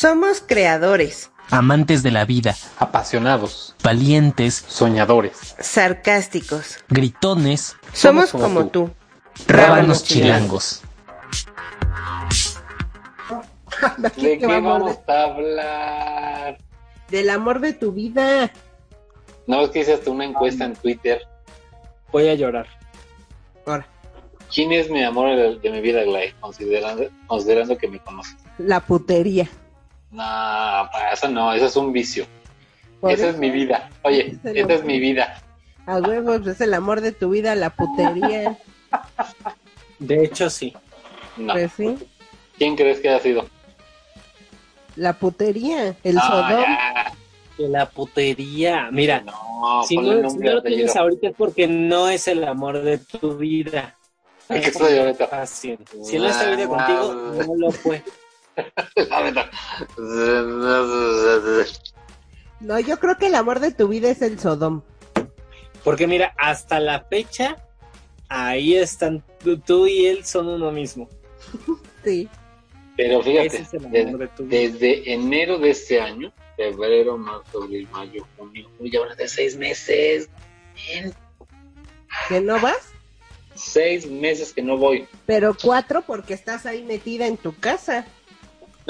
Somos creadores, amantes de la vida, apasionados, valientes, soñadores, sarcásticos. gritones, Somos como tú. rábanos chilangos. ¿De qué vamos a hablar? Del amor de tu vida. No, es que hice hasta una encuesta en Twitter. Voy a llorar. Ahora, ¿Quién es mi amor de, de mi vida, Glay? Considerando, considerando que me conoces. la putería. No, para eso no, eso es un vicio. Por Esa es mi vida. Oye, no- es mi vida. A huevos, es el amor de tu vida, la putería. De hecho, sí. No. Pues sí, ¿Quién crees que ha sido? la putería, el No, sodón. ya. De la putería. Mira, No, si no, si no lo tienes ahorita es porque no es el amor de tu vida. ¿Qué estoy ahorita? Si no está ahorita contigo, no lo fue. No, yo creo que el amor de tu vida es el sodón. Porque mira, hasta la fecha, ahí están. Tú, tú y él son uno mismo. Sí. Pero fíjate, es desde, enero de este año, febrero, marzo, abril, mayo, junio, uy, ahora de seis meses. Bien, ¿Que no vas? seis meses que no voy. Pero cuatro porque estás ahí metida en tu casa.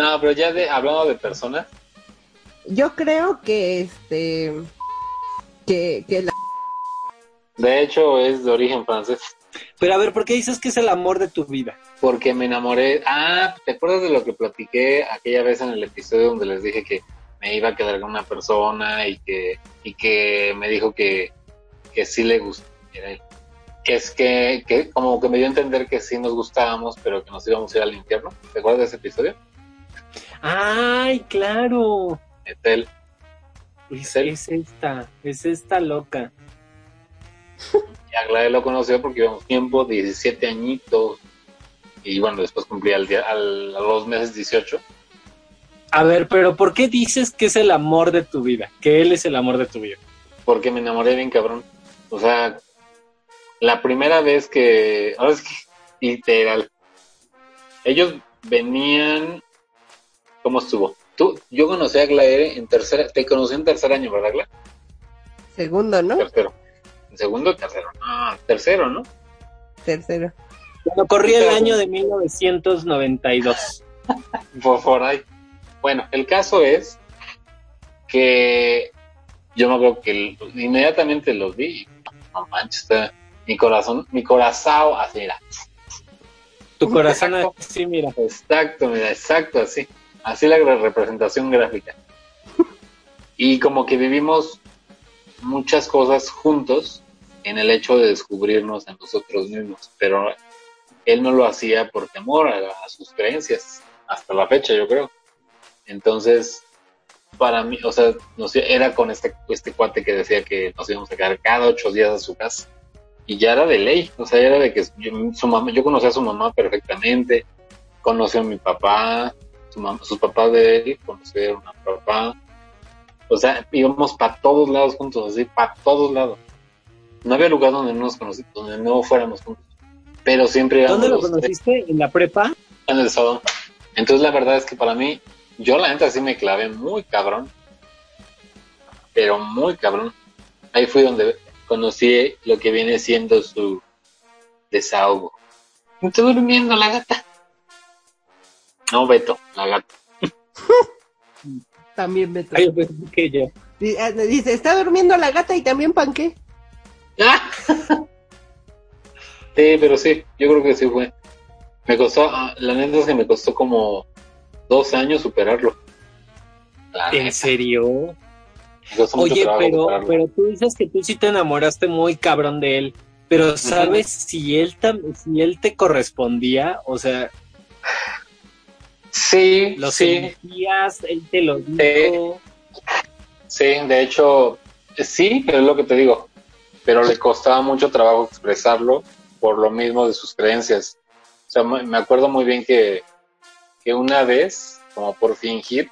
No, pero ya de, hablando de personas, Yo creo que este que, que la de hecho es de origen francés, Pero a ver, ¿por qué dices que es el amor de tu vida? porque me enamoré. Ah, ¿te acuerdas de lo que platiqué aquella vez en el episodio donde les dije que me iba a quedar con una persona y que, y que me dijo que, que sí le gustaba? Que es que, que como que me dio a entender que sí nos gustábamos, pero que nos íbamos a ir al infierno. ¿Te acuerdas de ese episodio? ¡Ay, claro! Etel. Es, es esta, es esta loca. Y a Gladys lo conoció porque íbamos tiempo, 17 añitos. Y bueno, después cumplí al día, al- a los meses 18. A ver, pero ¿por qué dices que es el amor de tu vida? Que él es el amor de tu vida. Porque me enamoré bien cabrón. O sea, la primera vez que. Ahora es que. Literal. Ellos venían. ¿Cómo estuvo? Tú, yo conocí a Glaere en tercera. Te conocí en tercer año, ¿verdad, Gla? segundo, ¿no? Tercero. Segundo o tercero. Ah, tercero, ¿no? Tercero. Cuando corría el año de 1992. por, por ahí. Bueno, el caso es que yo me acuerdo que inmediatamente los vi no manches, mi corazón, mi corazón así era. Tu corazón Exacto. así, mira. Exacto, mira, exacto, así. Así la re- representación gráfica. Y como que vivimos muchas cosas juntos en el hecho de descubrirnos a nosotros mismos, pero él no lo hacía por temor a, a sus creencias, hasta la fecha yo creo. Entonces, para mí, o sea, nos- era con este, este cuate que decía que nos íbamos a quedar cada ocho días a su casa. Y ya era de ley, o sea, era de que yo, su mamá, yo conocía a su mamá perfectamente, conoció a mi papá, su mam- sus papás de él conocieron a papá. O sea, íbamos para todos lados juntos, así, para todos lados. No había lugar donde no nos conocimos, donde no fuéramos juntos. Pero siempre íbamos ¿Dónde lo conociste? ¿En la prepa? en el salón. Entonces la verdad es que para mí, yo la neta sí me clavé muy cabrón. Pero muy cabrón. Ahí fue donde conocí lo que viene siendo su desahogo. Está durmiendo la gata. No, Beto, la gata. También me Ay, pues que yo. Dice, está durmiendo la gata y también panqué. ¡Ah! Sí, pero sí, yo creo que sí fue. Me costó, ah, la neta es que me costó como dos años superarlo. La ¿En neta, serio? me costó mucho Oye, pero, pero tú dices que tú sí te enamoraste muy cabrón de él. Pero ¿sabes si él tam- si él te correspondía? O sea, Sí, lo sí, él te lo dijo. sí, de hecho, sí, pero es lo que te digo. Pero le costaba mucho trabajo expresarlo por lo mismo de sus creencias. O sea, me me acuerdo muy bien que, que una vez, como por fingir,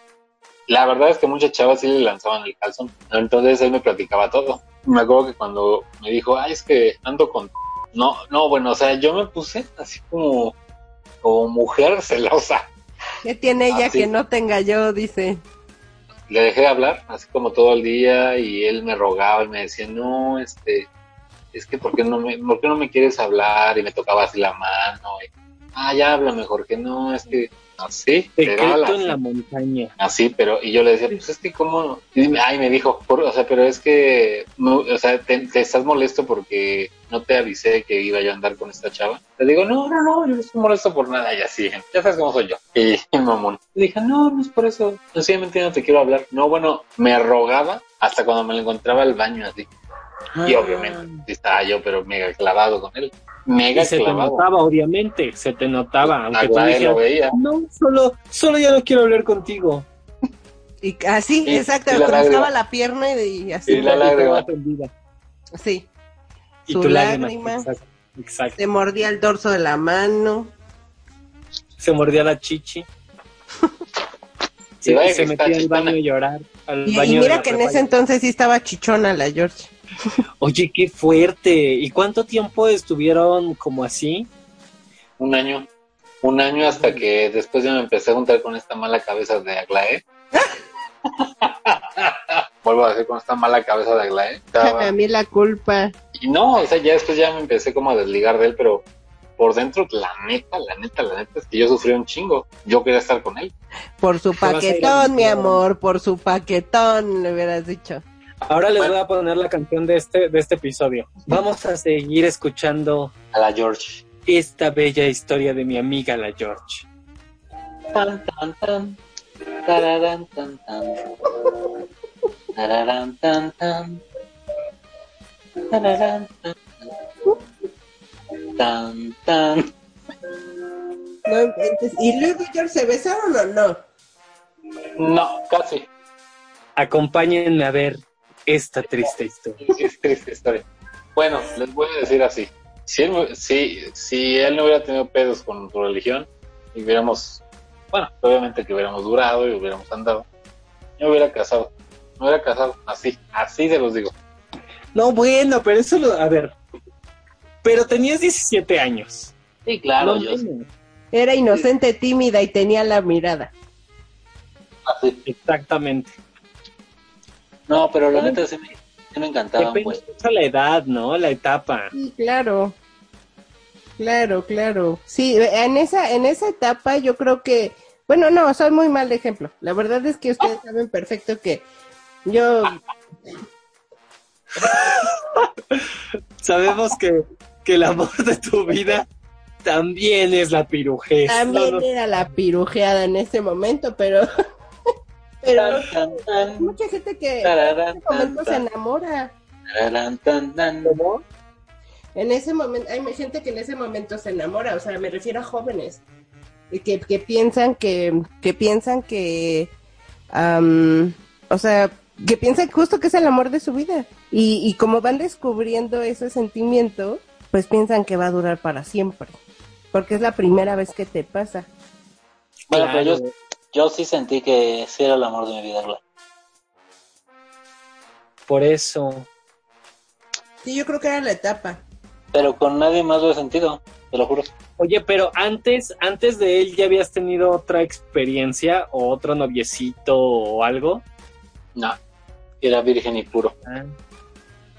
la verdad es que muchas chavas sí le lanzaban el calzón. Entonces él me platicaba todo. Me acuerdo que cuando me dijo, ay, es que ando con... No, no, bueno, o sea, yo me puse así como, como mujer celosa. ¿Qué tiene ella Ah, que no tenga yo? Dice. le dejé de hablar, así como todo el día, y él me rogaba y me decía, no, este, es que ¿por qué no me, ¿por qué no me quieres hablar? Y me tocaba así la mano, y, ah, ya habla mejor que no, es que, así, pero Secreto así, en la montaña. así, pero, y yo le decía, pues es que cómo, y me- ay, me dijo, por- o sea, pero es que, no, o sea, te, te estás molesto porque no te avisé que iba yo a andar con esta chava. Le digo, no, no, no, yo no estoy molesto por nada, y así, ya sabes cómo soy yo. Y, mamón. Le dije, no, no es por eso, sencillamente no te quiero hablar. No, bueno, me rogaba hasta cuando me lo encontraba al baño así. Y Ah. obviamente estaba yo, pero mega clavado con él. Mega Y se te clavado. notaba, obviamente, se te notaba, aunque tú Aglaé dijeras, lo veía. no, solo, solo ya no quiero hablar contigo. Y así, Y- exacto, y la cruzaba lágrima. la pierna y, y así. Y la lágrima. tendida. Sí. Y Su tu lágrima. lágrima. Exacto, exacto. Se mordía el dorso de la mano. Se mordía la chichi. Sí, se metía al baño a llorar. Al Y, baño y de mira que en ese entonces sí estaba chichona la George. Oye, qué fuerte. ¿Y cuánto tiempo estuvieron como así? Un año. Un año hasta que después yo me empecé a juntar con esta mala cabeza de Aglaé. Vuelvo a decir con esta mala cabeza de Aglaé. Échame Estaba- a mí la culpa. Y no, o sea, ya después ya me empecé como a desligar de él, pero por dentro, la neta, la neta, la neta, es que yo sufrí un chingo. Yo quería estar con él. Por su paquetón, mi mi amor, por su paquetón, le hubieras dicho. Ahora les voy a poner la canción de este, de este episodio. Vamos a seguir escuchando A la George. esta bella historia de mi amiga la George. Tan, tan, tan. Tararán, tan, tan. Tararán, tan, tan. Tararán, tan, tan. Tan, tan. No, entonces, ¿Y luego George se besaron o no? No, casi. Acompáñenme a ver esta triste historia. Es triste historia. Bueno, les voy a decir así. Si él, si, si él no hubiera tenido pedos con su religión, y hubiéramos, bueno, obviamente que hubiéramos durado y hubiéramos andado, yo hubiera casado. Me hubiera casado así, así se los digo. No, bueno, pero eso lo. A ver. Pero tenías 17 años. Sí, claro, No yo menos. Era inocente, tímida y tenía la mirada. así. Exactamente. No, pero la neta sí me, sí me encantaba, Depende pues. mucho la edad, ¿no? La etapa. Sí, claro. Claro, claro. Sí, en esa, en esa etapa yo creo que, bueno, no, soy muy mal ejemplo. La verdad es que ustedes saben perfecto que yo, Sabemos que, que el amor de tu vida también es la pirujez. también No, no, era la pirujeada en ese momento, pero, pero Tan, tan, tan, mucha gente que en ese momento tan, se enamora. En ese momento, hay gente que en ese momento se enamora, o sea, me refiero a jóvenes, y que, que piensan que, que piensan que, am, o sea, que piensan justo que es el amor de su vida. Y, y como van descubriendo ese sentimiento, pues piensan que va a durar para siempre. Porque es la primera vez que te pasa. Bueno, pero yo, sí sentí que sí era el amor de mi vida. Por eso. Sí, yo creo que era la etapa. Pero con nadie más lo he sentido, te lo juro. Oye, pero antes, antes de él ya habías tenido otra experiencia o otro noviecito o algo. No, era virgen y puro. Ah,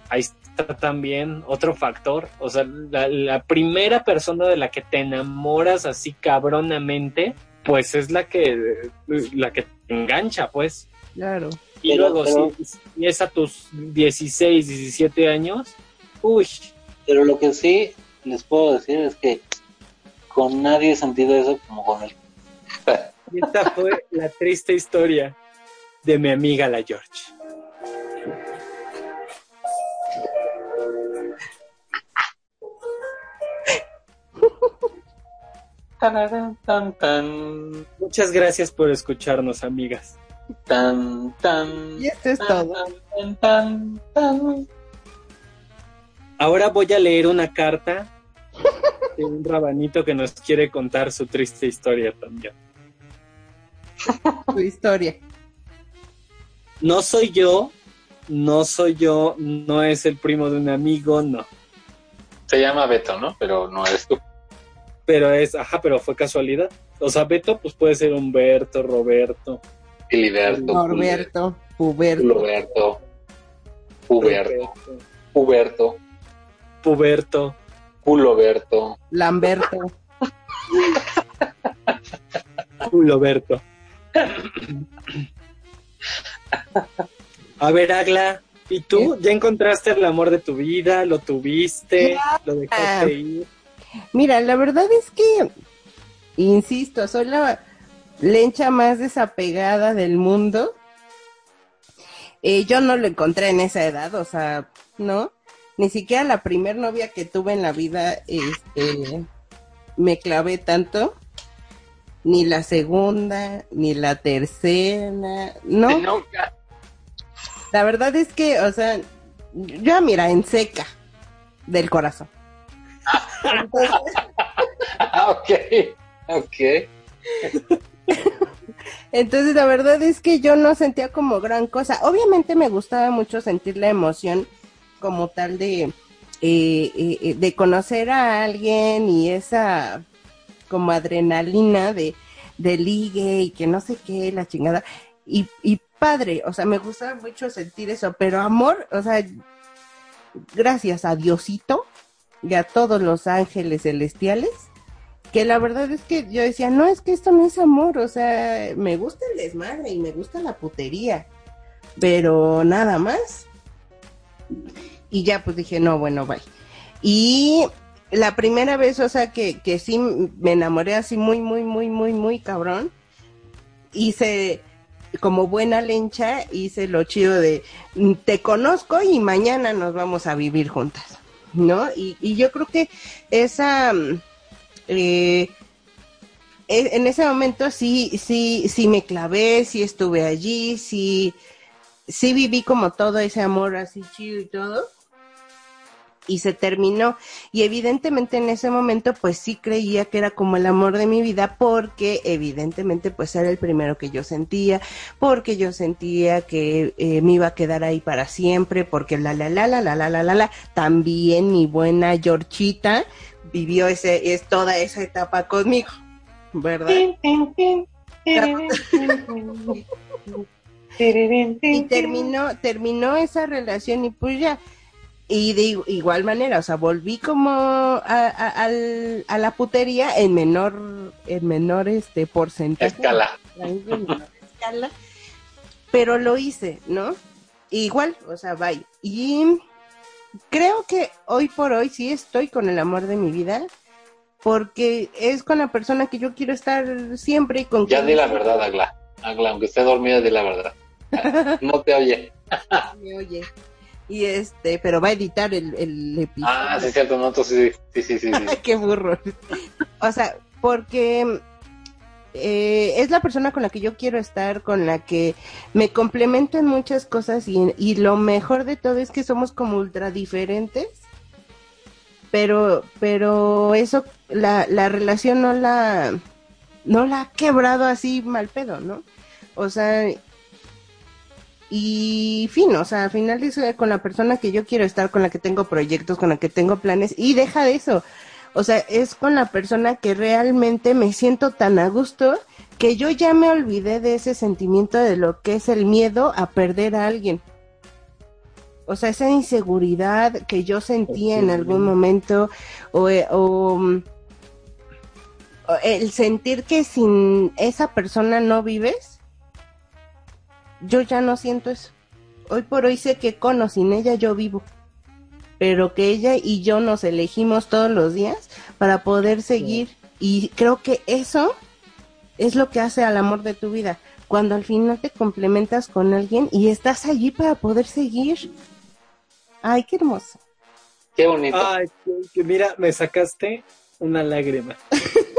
Ahí está también otro factor. O sea, la, la primera persona de la que te enamoras así cabronamente, pues es la que la que te engancha, pues. Claro. Y Pero- luego, pero- si, si es a tus 16, 17 años, uy, Pero lo que sí les puedo decir es que con nadie he sentido eso como con él. y esta fue la triste historia de mi amiga la George. Tararán, tan, tan, Muchas gracias por escucharnos, amigas. tan, tan, Y esto es tan, todo. tan, tan, tan. Ahora voy a leer una carta de un rabanito que nos quiere contar su triste historia también. Tu historia. No soy yo, no soy yo, no es el primo de un amigo, no. Se llama Beto, ¿no? Pero no eres tú. Pero es, ajá, pero fue casualidad. O sea, Beto, pues puede ser Humberto, Roberto. Filiberto, Norberto, Puberto. Puberto, Puberto, Puberto, Puberto. Puloberto. Lamberto. Culoberto. A ver, Agla, ¿y tú? ¿Ya encontraste el amor de tu vida? ¿Lo tuviste? ¿Lo dejaste ir? Mira, la verdad es que, insisto, soy la lencha más desapegada del mundo. Eh, yo no lo encontré en esa edad, o sea, ¿no? Ni siquiera la primer novia que tuve en la vida, este, me clavé tanto. Ni la segunda, ni la tercera, ¿no? Nunca. La verdad es que, o sea, yo mira, en seca del corazón. Entonces, Ah, ok, entonces, la verdad es que yo no sentía como gran cosa. Obviamente me gustaba mucho sentir la emoción como tal de, eh, eh, de conocer a alguien y esa como adrenalina de, de ligue y que no sé qué, la chingada. Y, y padre, o sea, me gustaba mucho sentir eso, pero amor, o sea, gracias a Diosito y a todos los ángeles celestiales, que la verdad es que yo decía, no, es que esto no es amor, o sea, me gusta el desmadre y me gusta la putería, pero nada más. Y ya pues dije, no, bueno, bye. Y la primera vez, o sea, que, que sí me enamoré así muy, muy, muy, muy, muy cabrón, hice como buena lencha, hice lo chido de mm, te conozco y mañana nos vamos a vivir juntas, ¿no? Y, y yo creo que esa, mm, eh, en ese momento sí, sí, sí me clavé, sí estuve allí, sí, sí viví como todo ese amor así chido y todo. Y se terminó. Y evidentemente en ese momento pues sí creía que era como el amor de mi vida porque evidentemente pues era el primero que yo sentía, porque yo sentía que eh, me iba a quedar ahí para siempre, porque la la la la la la la la la, también mi buena Georgita vivió ese, es toda esa etapa conmigo, ¿verdad? y terminó, terminó esa relación y pues ya. Y de igu- igual manera, o sea, volví como a, a- al- a la putería en menor, en menor este porcentaje. Escala. en menor escala, pero lo hice, ¿no? Igual, o sea, bye. Y creo que hoy por hoy sí estoy con el amor de mi vida, porque es con la persona que yo quiero estar siempre y con Ya di la verdad, Agla. Agla, aunque esté dormida, di la verdad. No te oye. me oye. Y este, pero va a editar el, el episodio. Ah, sí, cierto, no, entonces sí, sí, sí, sí. sí. Qué burro. O sea, porque eh, es la persona con la que yo quiero estar, con la que me complemento en muchas cosas y, y lo mejor de todo es que somos como ultra diferentes. Pero, pero eso, la, la relación no la, no la ha quebrado así mal pedo, ¿no? O sea, y fin, o sea, al final es con la persona que yo quiero estar, con la que tengo proyectos, con la que tengo planes, y deja de eso. O sea, es con la persona que realmente me siento tan a gusto que yo ya me olvidé de ese sentimiento de lo que es el miedo a perder a alguien. O sea, esa inseguridad que yo sentía en algún momento, o, eh, mm, o el sentir que sin esa persona no vives, yo ya no siento eso. Hoy por hoy sé que con o sin ella yo vivo, pero que ella y yo nos elegimos todos los días para poder seguir. Y creo que eso es lo que hace al amor de tu vida. Cuando al final te complementas con alguien y estás allí para poder seguir. Ay, qué hermoso. Qué bonito. Ay, mira, me sacaste una lágrima.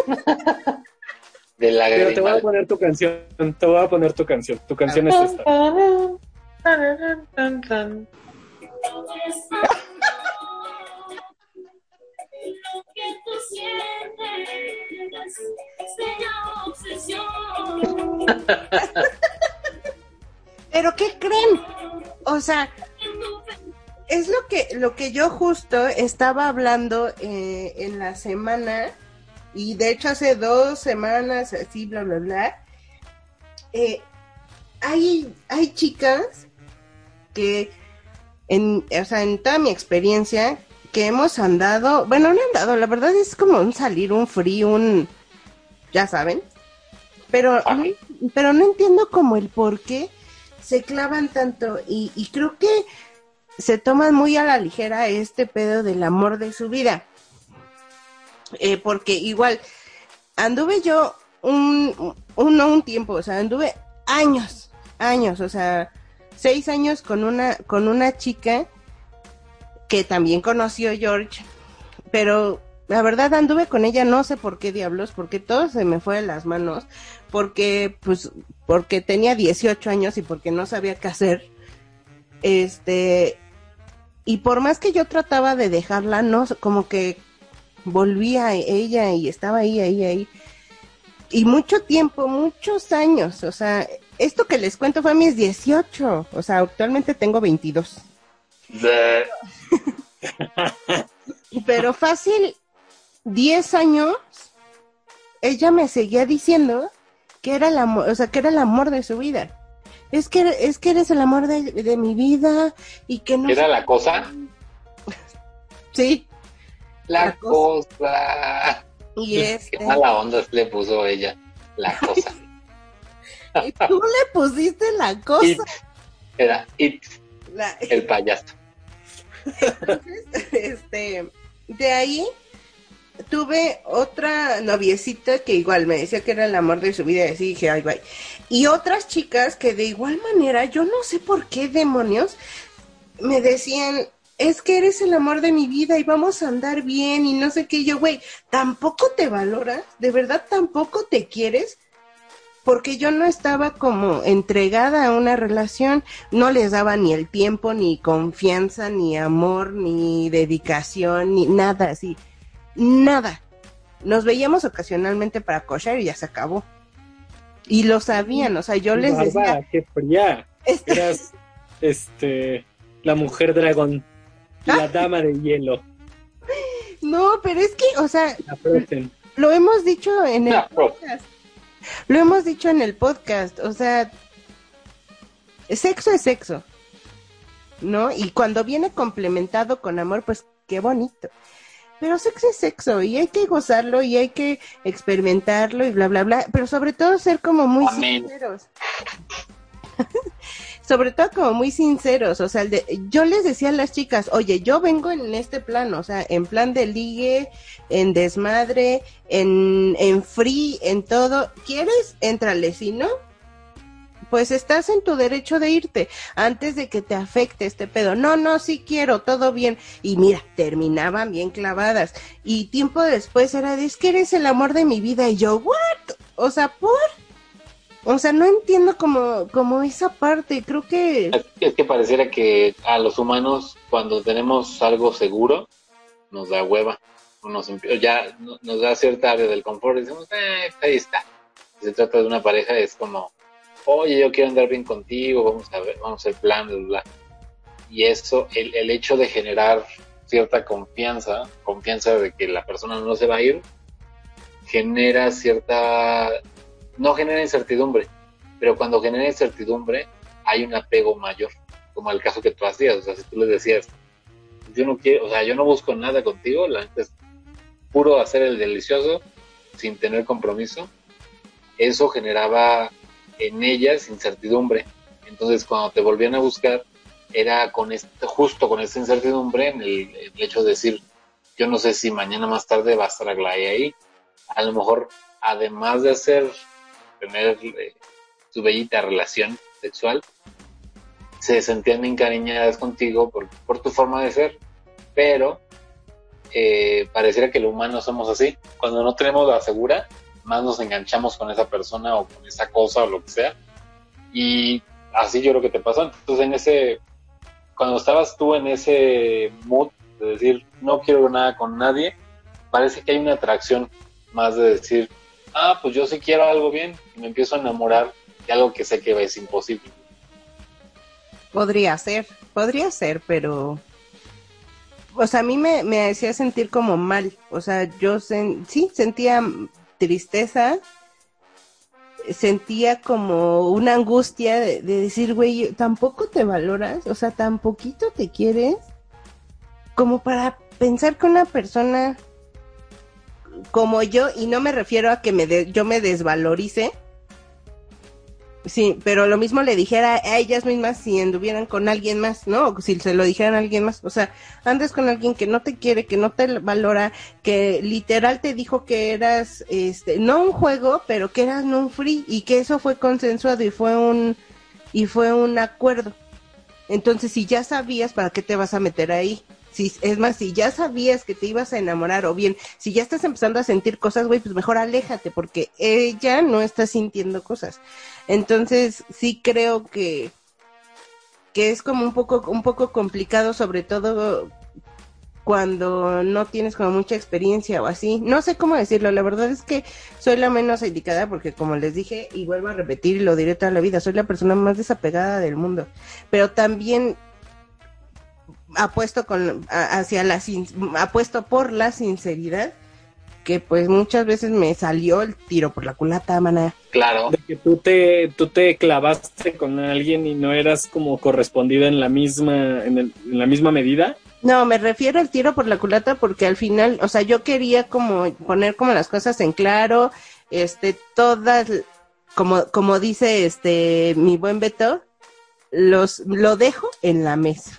de la Pero te voy a poner tu canción. Te voy a poner tu canción. Tu canción es esta. Pero ¿qué creen? O sea, es lo que lo que yo justo estaba hablando eh, en la semana Y de hecho hace dos semanas, así, bla, bla, bla, eh, hay, hay chicas que, en, o sea, en toda mi experiencia, que hemos andado, bueno, no andado, la verdad es como un salir, un free, un, ya saben, pero, no, pero no entiendo como el por qué se clavan tanto y, y creo que se toman muy a la ligera este pedo del amor de su vida. Eh, porque igual, anduve yo un, un, no un tiempo, o sea, anduve años, años, o sea, seis años con una, con una chica que también conoció George, pero la verdad anduve con ella, no sé por qué diablos, porque todo se me fue de las manos, porque pues, porque tenía 18 años y porque no sabía qué hacer. Este, y por más que yo trataba de dejarla, no, como que volvía ella y estaba ahí, ahí, ahí. Y mucho tiempo, muchos años, o sea, esto que les cuento fue a mis 18, o sea, actualmente tengo 22. De- Pero fácil, 10 años, ella me seguía diciendo que era el amor, o sea, que era el amor de su vida. Es que, es que eres el amor de, de mi vida y que no... ¿Era la cosa? Sí, La, La cosa. y Qué este... mala onda le puso ella. La cosa. y tú le pusiste la It. cosa. Era It, la- el payaso. este, de ahí tuve otra noviecita que igual me decía que era el amor de su vida y así dije, ay, bye. Y otras chicas que de igual manera, yo no sé por qué demonios, me decían, es que eres el amor de mi vida y vamos a andar bien y no sé qué. Yo, güey, tampoco te valoras, de verdad tampoco te quieres. Porque yo no estaba como entregada a una relación, no les daba ni el tiempo, ni confianza, ni amor, ni dedicación, ni nada así. Nada. Nos veíamos ocasionalmente para cochar y ya se acabó. Y lo sabían, o sea, yo les decía, qué fría. este, Eras, este, la mujer dragón, la dama de hielo, no, pero es que, o sea, lo hemos dicho en el podcast. Lo hemos dicho en el podcast, o sea, sexo es sexo, ¿no? Y cuando viene complementado con amor, pues qué bonito. Pero sexo es sexo y hay que gozarlo y hay que experimentarlo y bla, bla, bla, pero sobre todo ser como muy Amén. sinceros. Sobre todo como muy sinceros, o sea, yo les decía a las chicas, oye, yo vengo en este plan, o sea, en plan de ligue, en desmadre, en, en free, en todo. ¿Quieres? Éntrale, si no, pues estás en tu derecho de irte antes de que te afecte este pedo. No, no, sí quiero, todo bien. Y mira, terminaban bien clavadas. Y tiempo después era que eres el amor de mi vida. Y yo, ¿what? O sea, ¿por? O sea, no entiendo como, como esa parte. Creo que... Es, que pareciera que a los humanos, cuando tenemos algo seguro, nos da hueva. Nos, ya no- nos da cierta área del confort y decimos, eh, ahí está. Si se trata de una pareja, es como, oye, yo quiero andar bien contigo, vamos a ver, vamos a hacer plan, bla, bla. Y eso, el, el hecho de generar cierta confianza, confianza de que la persona no se va a ir, genera cierta, no genera incertidumbre, pero cuando genera incertidumbre hay un apego mayor, como el caso que tú hacías, o sea, si tú les decías, yo no quiero, o sea, yo no busco nada contigo, la neta es puro hacer el delicioso sin tener compromiso, eso generaba en ellas incertidumbre. Entonces, cuando te volvían a buscar, era con este, justo con esta incertidumbre en el, el hecho de decir, yo no sé si mañana más tarde va a estar Aglaé ahí. A lo mejor, además de hacer, tener eh, su bellita relación sexual, se sentían encariñadas contigo por, por tu forma de ser. Pero eh, pareciera que el humano somos así. Cuando no tenemos la segura, más nos enganchamos con esa persona o con esa cosa o lo que sea. Y así yo creo que te pasó. Entonces, en ese, cuando estabas tú en ese mood de decir, no quiero nada con nadie, parece que hay una atracción más de decir, ah, pues yo sí quiero algo bien, y me empiezo a enamorar de algo que sé que es imposible. Podría ser, podría ser, pero o sea, a mí me, me hacía sentir como mal, o sea, yo sí sentía tristeza, sentía como una angustia de, de decir, güey, tampoco te valoras, o sea, tan poquito te quieres, como para pensar que una persona como yo, y no me refiero a que me de- yo me desvalorice, Sí, pero lo mismo le dijera a ellas mismas si anduvieran con alguien más, ¿no? Si se lo dijeran a alguien más. O sea, andes con alguien que no te quiere, que no te valora, que literal te dijo que eras, este, no un juego, pero que eras no un free y que eso fue consensuado y fue un, y fue un acuerdo. Entonces, si ya sabías, ¿para qué te vas a meter ahí? Si, es más, si ya sabías que te ibas a enamorar, o bien, si ya estás empezando a sentir cosas, güey, pues mejor aléjate, porque ella no está sintiendo cosas. Entonces, sí creo que, que es como un poco, un poco complicado, sobre todo cuando no tienes como mucha experiencia o así. No sé cómo decirlo, la verdad es que soy la menos indicada porque como les dije y vuelvo a repetir y lo diré toda la vida, soy la persona más desapegada del mundo. Pero también apuesto con hacia la sin- apuesto por la sinceridad que pues muchas veces me salió el tiro por la culata, maná. Claro. De que tú te, tú te clavaste con alguien y no eras como correspondida en la misma, en, el- en la misma medida. No, me refiero al tiro por la culata porque al final, o sea, yo quería como poner como las cosas en claro, este, todas, como, como dice este, mi buen Beto, los, lo dejo en la mesa.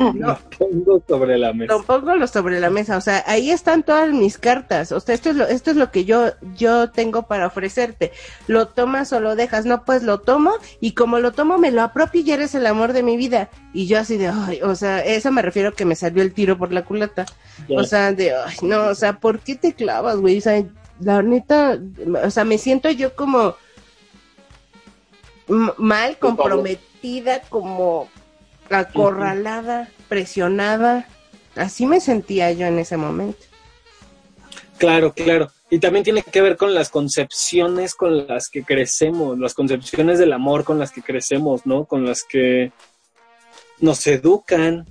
No, Pongo sobre la mesa. lo pongo sobre la mesa, o sea, ahí están todas mis cartas, o sea, esto es lo, esto es lo que yo, yo tengo para ofrecerte, lo tomas o lo dejas, no, pues lo tomo, y como lo tomo me lo apropio y eres el amor de mi vida, y yo así de, ay, o sea, eso me refiero que me salió el tiro por la culata, o sea, de, ay, no, o sea, ¿por qué te clavas, güey? O sea, la neta, o sea, me siento yo como mal, comprometida, como acorralada, presionada. Así me sentía yo en ese momento. Claro, claro. Y también tiene que ver con las concepciones con las que crecemos, las concepciones del amor con las que crecemos, ¿no? Con las que nos educan.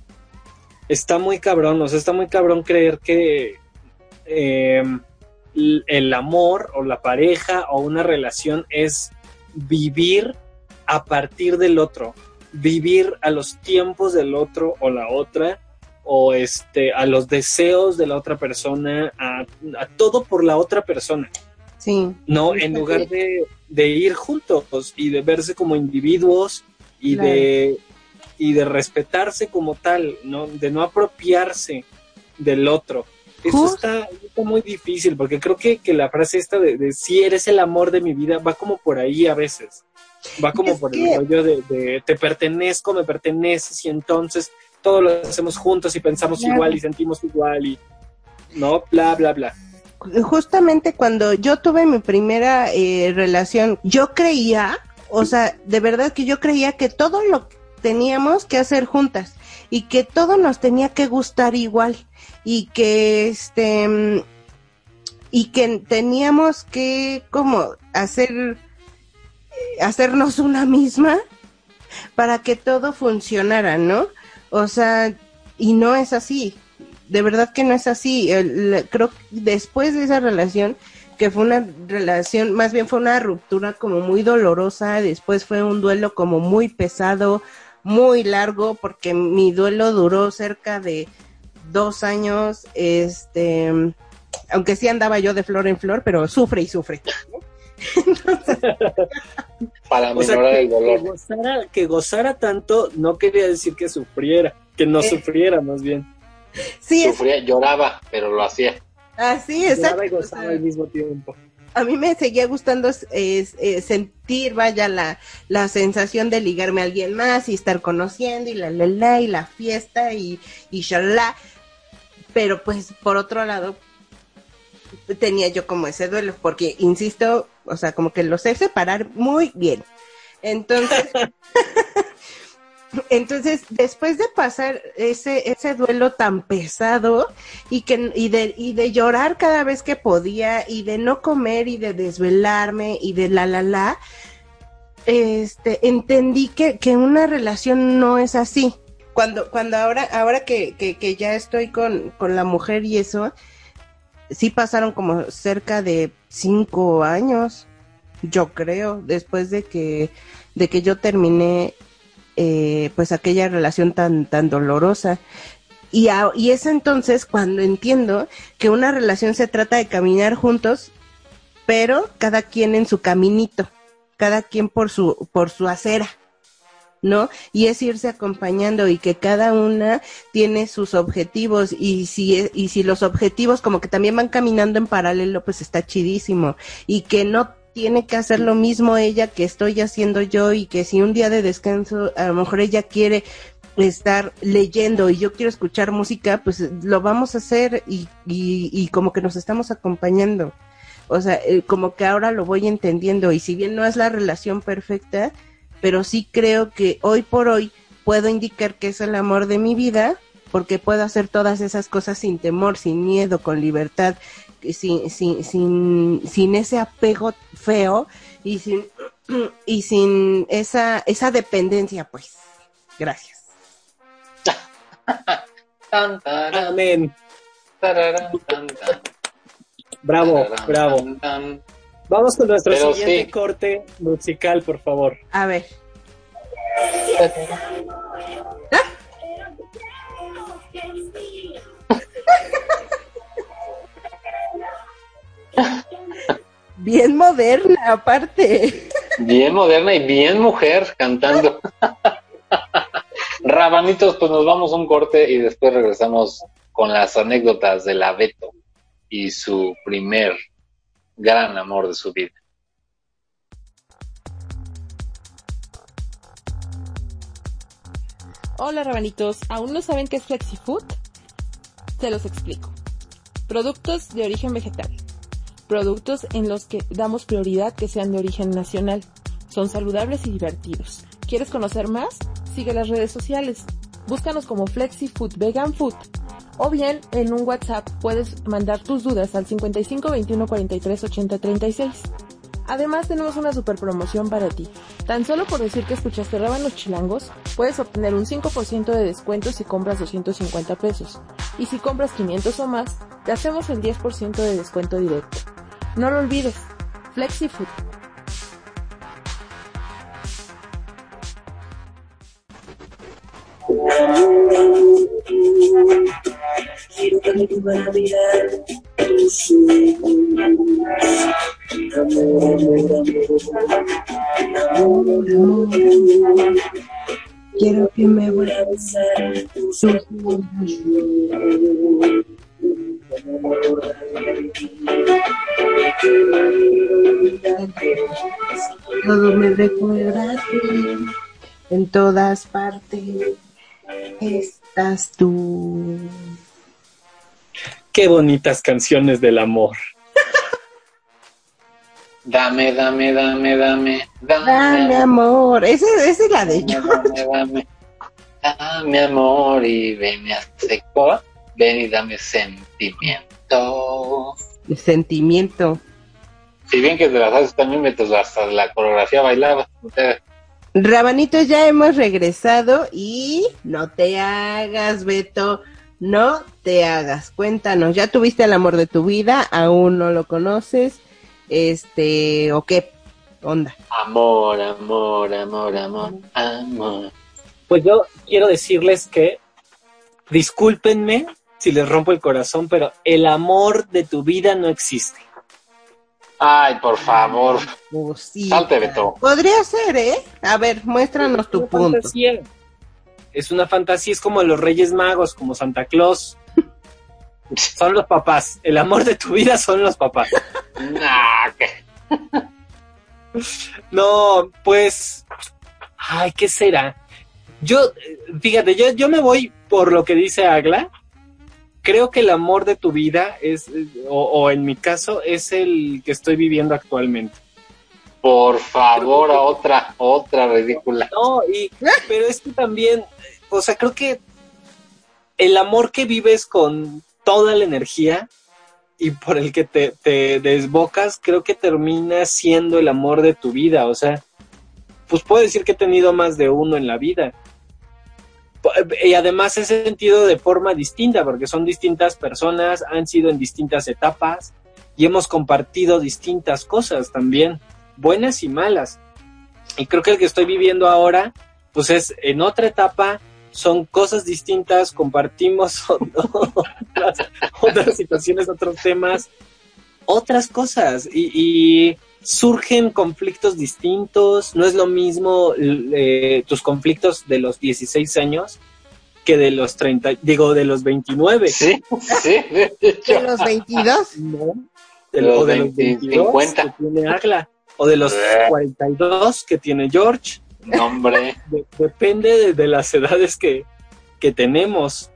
Está muy cabrón, o sea, está muy cabrón creer que eh, el amor o la pareja o una relación es vivir a partir del otro, vivir a los tiempos del otro o la otra o este a los deseos de la otra persona, a, a todo por la otra persona, Sí. ¿no? En lugar de, de ir juntos y de verse como individuos y Claro. de y de respetarse como tal, ¿no? De no apropiarse del otro. Eso está muy difícil, porque creo que, que la frase esta de, de si eres el amor de mi vida va como por ahí a veces. Va como Es por que- el rollo de, de te pertenezco, me perteneces y entonces todo lo hacemos juntos y pensamos Claro. igual y sentimos igual y no, bla, bla, bla. Justamente cuando yo tuve mi primera eh, relación, yo creía, o sea, de verdad que yo creía que todo lo teníamos que hacer juntas y que todo nos tenía que gustar igual y que este mm, y que teníamos que como hacer hacernos una misma para que todo funcionara, ¿no? O sea, y no es así. De verdad que no es así. El- creo que después de esa relación, que fue una relación, más bien fue una ruptura como muy dolorosa, después fue un duelo como muy pesado, muy largo, porque mi duelo duró cerca de dos años, este, aunque sí andaba yo de flor en flor, pero sufre y sufre. Para O sea, que, el dolor. que gozara, que gozara tanto no quería decir que sufriera, que no Eh. sufriera más bien. Sí, es Sufría, lloraba, pero lo hacía. así, Lloraba exacto. y o gozaba sea, al mismo tiempo. a mí me seguía gustando eh, eh, sentir, vaya, la, la sensación de ligarme a alguien más y estar conociendo y la la la y la fiesta y, y shalala. Pero pues por otro lado tenía yo como ese duelo, porque insisto, o sea, como que lo sé separar muy bien. Entonces, entonces después de pasar ese, ese duelo tan pesado, y que y de y de llorar cada vez que podía y de no comer y de desvelarme y de la la la este entendí que, que una relación no es así cuando, cuando ahora, ahora que, que, que ya estoy con, con la mujer y eso, sí pasaron como cerca de cinco años, yo creo, después de que, de que yo terminé, eh, pues aquella relación tan, tan dolorosa. Y, y es entonces cuando entiendo que una relación se trata de caminar juntos, pero cada quien en su caminito, cada quien por su, por su acera. ¿No? Y es irse acompañando y que cada una tiene sus objetivos y si, y si los objetivos como que también van caminando en paralelo, pues está chidísimo. Y que no tiene que hacer lo mismo ella que estoy haciendo yo y que si un día de descanso a lo mejor ella quiere estar leyendo y yo quiero escuchar música, pues lo vamos a hacer y, y, y como que nos estamos acompañando. O sea, eh, como que ahora lo voy entendiendo y si bien no es la relación perfecta, pero sí creo que hoy por hoy puedo indicar que es el amor de mi vida porque puedo hacer todas esas cosas sin temor, sin miedo, con libertad, sin, sin, sin, sin ese apego feo y sin, y sin esa, esa dependencia, pues. Gracias. Amén. tararán, tan, tan, Bravo, bravo. Vamos con nuestro Pero siguiente sí. corte musical, por favor. A ver. Bien moderna, aparte. Bien moderna y bien mujer cantando. Rabanitos, pues nos vamos a un corte y después regresamos con las anécdotas de la Beto y su primer gran amor de su vida. Hola rabanitos, ¿aún no saben qué es FlexiFood? Se los explico. Productos de origen vegetal. Productos en los que damos prioridad que sean de origen nacional. Son saludables y divertidos. ¿Quieres conocer más? Sigue las redes sociales. Búscanos como FlexiFood Vegan Food. O bien en un WhatsApp puedes mandar tus dudas al 55 21 43 80 36. Además tenemos una super promoción para ti. Tan solo por decir que escuchaste Rábanos Chilangos, puedes obtener un 5% de descuento si compras 250 pesos. Y si compras 500 o más, te hacemos el 10% de descuento directo. No lo olvides, FlexiFood. Quiero que me vuelvas a besar tus ojos. Todo me recuerda a ti. En todas partes estás tú. Qué bonitas canciones del amor. Dame, dame, dame, dame, dame, Dame amor. Esa, esa es la de yo. dame, dame, dame amor y ven a seco, ven y dame sentimiento. El sentimiento. Si bien que te las haces también mientras hasta la coreografía bailaba. Rabanitos, ya hemos regresado y no te hagas, Beto, no te hagas. Cuéntanos, ¿ya tuviste el amor de tu vida? ¿Aún no lo conoces? Este, ¿o qué onda? Amor, amor, amor, amor, amor. Pues yo quiero decirles que, discúlpenme si les rompo el corazón, pero el amor de tu vida no existe. Ay, por favor. Salte, Beto. Podría ser, ¿eh? A ver, muéstranos tu punto. fantasía. Es una fantasía, es como los Reyes Magos, como Santa Claus. Son los papás. El amor de tu vida son los papás. No, pues. Ay, ¿qué será? Yo, fíjate, yo, yo me voy por lo que dice Agla. Creo que el amor de tu vida es, o, o en mi caso, es el que estoy viviendo actualmente. Por favor, a otra, otra ridícula. No, y, pero es que también, o sea, creo que el amor que vives con toda la energía y por el que te, te desbocas, creo que termina siendo el amor de tu vida. O sea, pues puedo decir que he tenido más de uno en la vida. Y además he sentido de forma distinta, porque son distintas personas, han sido en distintas etapas y hemos compartido distintas cosas también, buenas y malas. Y creo que el que estoy viviendo ahora, pues es en otra etapa, son cosas distintas, compartimos otras, otras situaciones, otros temas, otras cosas y, y surgen conflictos distintos. No es lo mismo eh, tus conflictos de los 16 años que de los 30, digo, de los 29. Sí, sí, de hecho. De los 22. No, de, Los o de los 20, 22 50. que tiene Agla, o de los Eh. 42 que tiene George. No, hombre. De- depende de, de las edades que, que tenemos.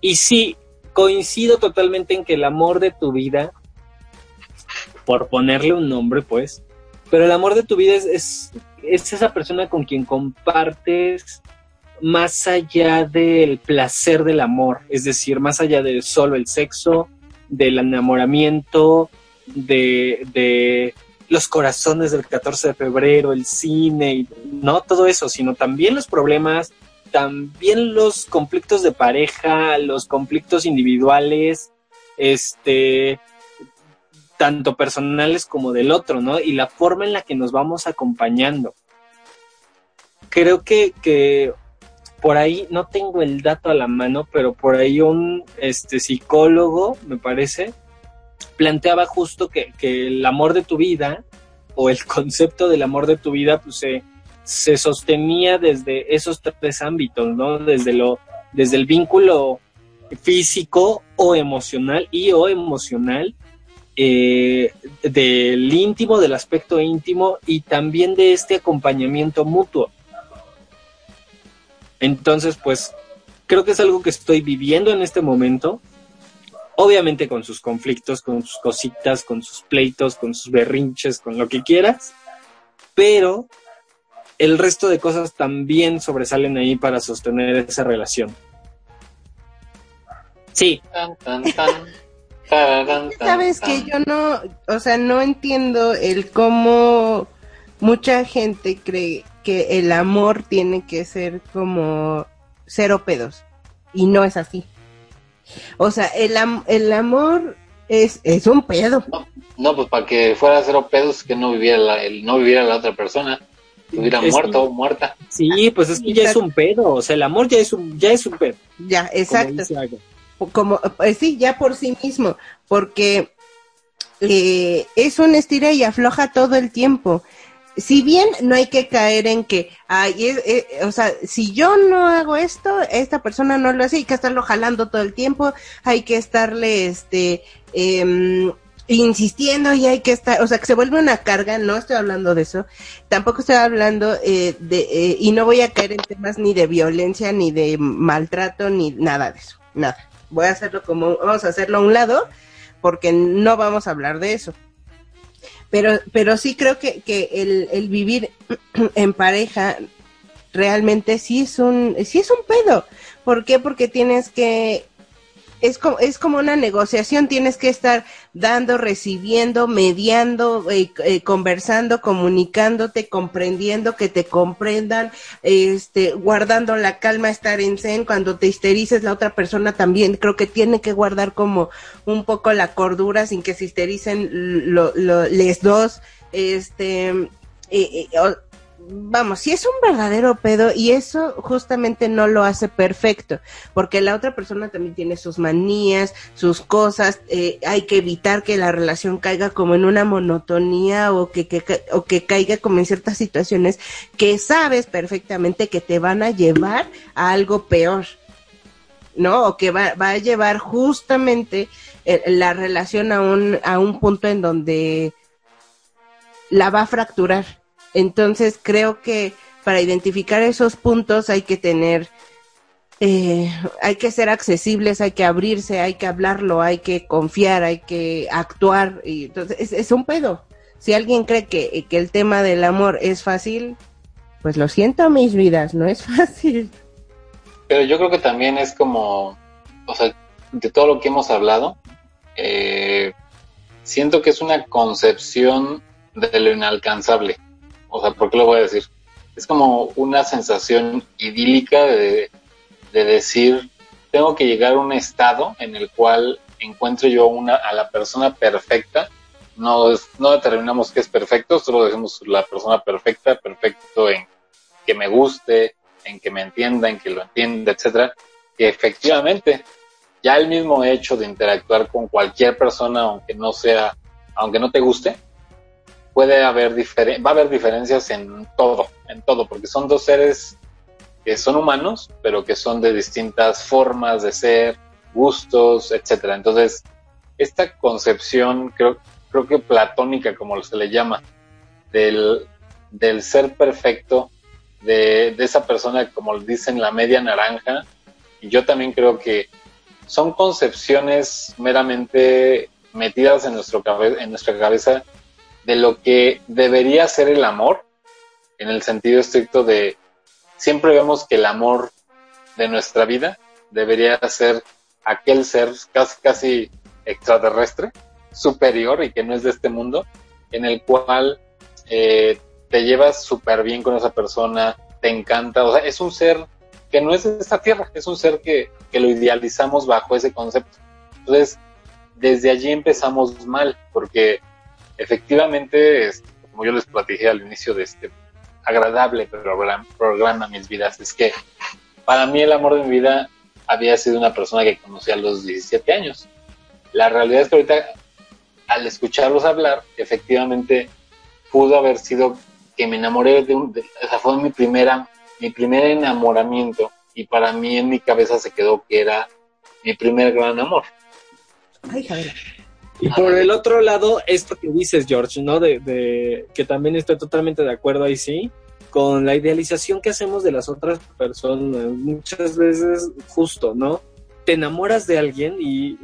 Y sí, coincido totalmente en que el amor de tu vida, por ponerle un nombre, pues, pero el amor de tu vida es, es, es esa persona con quien compartes más allá del placer del amor, es decir, más allá de solo el sexo, del enamoramiento, de, de los corazones del 14 de febrero, el cine, y no todo eso, sino también los problemas, también los conflictos de pareja, los conflictos individuales, este, tanto personales como del otro, ¿no? Y la forma en la que nos vamos acompañando. Creo que, que por ahí, no tengo el dato a la mano, pero por ahí un este, psicólogo, me parece, planteaba justo que, que el amor de tu vida o el concepto del amor de tu vida pues se, se sostenía desde esos tres ámbitos, ¿no? Desde lo, desde el vínculo físico o emocional y o emocional, eh, del íntimo, del aspecto íntimo y también de este acompañamiento mutuo. Entonces, pues, creo que es algo que estoy viviendo en este momento obviamente con sus conflictos, con sus cositas, con sus pleitos, con sus berrinches, con lo que quieras, pero el resto de cosas también sobresalen ahí para sostener esa relación. Sí, Sabes que yo no, o sea, no entiendo el cómo mucha gente cree que el amor tiene que ser como cero pedos y no es así. O sea, el, am- el amor es, es un pedo. No, pues para que fuera cero pedos que no viviera la, el, no viviera la otra persona. Estuviera Es- muerto o muerta. sí, pues es que ya es un pedo, o sea, el amor ya es un, ya es un pedo. Ya, como exacto. Aga. como pues sí, ya por sí mismo, porque eh, es un estira y afloja todo el tiempo. Si bien no hay que caer en que, ay, es- eh, o sea, si yo no hago esto, esta persona no lo hace, hay que estarlo jalando todo el tiempo, hay que estarle, este, em, insistiendo y hay que estar, o sea, que se vuelve una carga, no estoy hablando de eso, tampoco estoy hablando eh, de, eh, y no voy a caer en temas ni de violencia, ni de maltrato, ni nada de eso, nada. Voy a hacerlo como, vamos a hacerlo a un lado, porque no vamos a hablar de eso. Pero, pero sí creo que, que el, el vivir en pareja realmente sí es un, sí es un pedo. ¿Por qué? Porque tienes que, es como, es como una negociación, tienes que estar dando, recibiendo, mediando, eh, eh, conversando, comunicándote, comprendiendo, que te comprendan, este, guardando la calma, estar en zen, cuando te histerices la otra persona también, creo que tiene que guardar como un poco la cordura sin que se histericen lo, les dos, este, eh, vamos, si es un verdadero pedo y eso justamente no lo hace perfecto, porque la otra persona también tiene sus manías, sus cosas, eh, hay que evitar que la relación caiga como en una monotonía o que, que, o que caiga como en ciertas situaciones que sabes perfectamente que te van a llevar a algo peor. ¿no? O que va, va a llevar justamente eh, la relación a un, a un punto en donde la va a fracturar. Entonces creo que para identificar esos puntos hay que tener, eh, hay que ser accesibles, hay que abrirse, hay que hablarlo, hay que confiar, hay que actuar. Y entonces es, un pedo. Si alguien cree que, que el tema del amor es fácil, pues lo siento, mis vidas, no es fácil. Pero yo creo que también es como, o sea, de todo lo que hemos hablado, eh, siento que es una concepción de lo inalcanzable. O sea, ¿por qué lo voy a decir? Es como una sensación idílica de, de decir, tengo que llegar a un estado en el cual encuentre yo una, a la persona perfecta. No, no determinamos qué es perfecto, solo decimos la persona perfecta, perfecto en que me guste, en que me entienda, en que lo entienda, etcétera. Que efectivamente, ya el mismo hecho de interactuar con cualquier persona, aunque no sea, aunque no te guste, puede haber va a haber diferencias en todo, en todo, porque son dos seres que son humanos, pero que son de distintas formas de ser, gustos, etcétera. Entonces, esta concepción, creo, creo que platónica, como se le llama, del, del ser perfecto, de, esa persona, como dicen, la media naranja, yo también creo que son concepciones meramente metidas en, nuestro en nuestra cabeza de lo que debería ser el amor, en el sentido estricto de siempre vemos que el amor de nuestra vida debería ser aquel ser casi, casi extraterrestre, superior y que no es de este mundo, en el cual eh, te llevas súper bien con esa persona, te encanta, o sea, es un ser que no es de esta tierra, es un ser que, que lo idealizamos bajo ese concepto. Entonces, desde allí empezamos mal, porque efectivamente, como yo les platiqué al inicio de este agradable programa, programa Mis Vidas, es que para mí el amor de mi vida había sido una persona que conocí a los 17 años. La realidad es que ahorita, al escucharlos hablar, efectivamente pudo haber sido que me enamoré de un, de- fue mi primera, mi primer enamoramiento y para mí en mi cabeza se quedó que era mi primer gran amor. Ay, Javier. Y por el otro lado, esto que dices, George, ¿no? De, de que también estoy totalmente de acuerdo ahí sí, con la idealización que hacemos de las otras personas. Muchas veces, justo, ¿no? Te enamoras de alguien y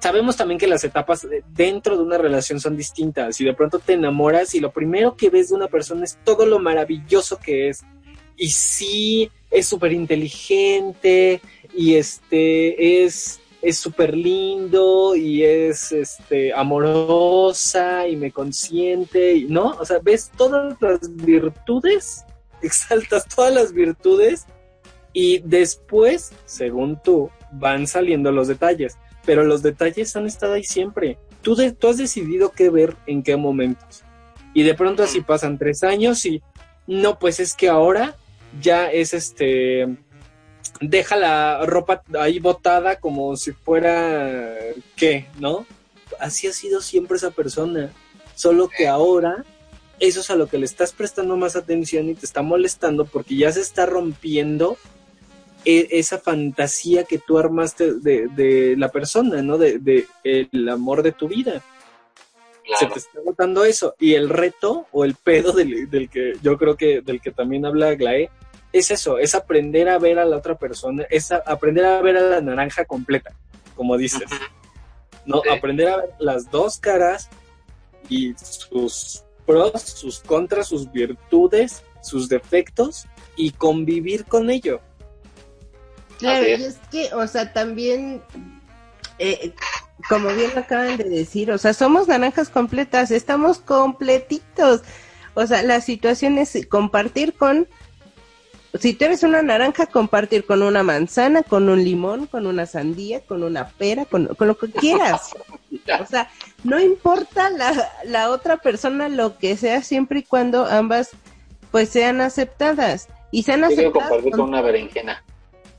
sabemos también que las etapas dentro de una relación son distintas y de pronto te enamoras y lo primero que ves de una persona es todo lo maravilloso que es. Y sí, es súper inteligente y este es es súper lindo y es este amorosa y me consiente y no, o sea, ves todas las virtudes, exaltas todas las virtudes y después, según tú, van saliendo los detalles, pero los detalles han estado ahí siempre. Tú, de- tú has decidido qué ver en qué momentos. Y de pronto así pasan tres años y no, pues es que ahora ya es este deja la ropa ahí botada como si fuera qué, ¿no? Así ha sido siempre esa persona, solo que ahora eso es a lo que le estás prestando más atención y te está molestando porque ya se está rompiendo e- esa fantasía que tú armaste de, de la persona, ¿no? De, de el amor de tu vida se te está agotando eso. Y el reto o el pedo del, del que yo creo que del que también habla Glae es eso, es aprender a ver a la otra persona, es a- aprender a ver a la naranja completa, como dices. No, Sí. aprender a ver las dos caras y sus pros, sus contras, sus virtudes, sus defectos y convivir con ello. Claro, y es. es que, o sea, también, eh, como bien lo acaban de decir, o sea, somos naranjas completas, estamos completitos. O sea, la situación es compartir con, si tú eres una naranja, compartir con una manzana, con un limón, con una sandía, con una pera, con, con lo que quieras. O sea, no importa la, la otra persona lo que sea, siempre y cuando ambas pues sean aceptadas. Y sean aceptadas compartir con con una berenjena.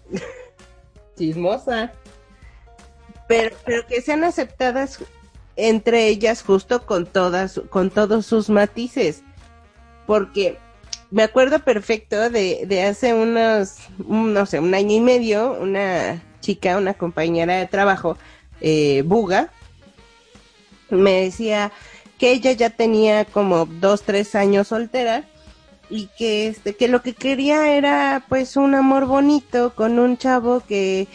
chismosa. Pero, pero que sean aceptadas entre ellas justo con todas, con todos sus matices. Porque me acuerdo perfecto de, de hace unos, un- no sé, un año y medio, una chica, una compañera de trabajo, eh, Buga, me decía que ella ya tenía como dos, tres años soltera y que este que lo que quería era pues un amor bonito con un chavo que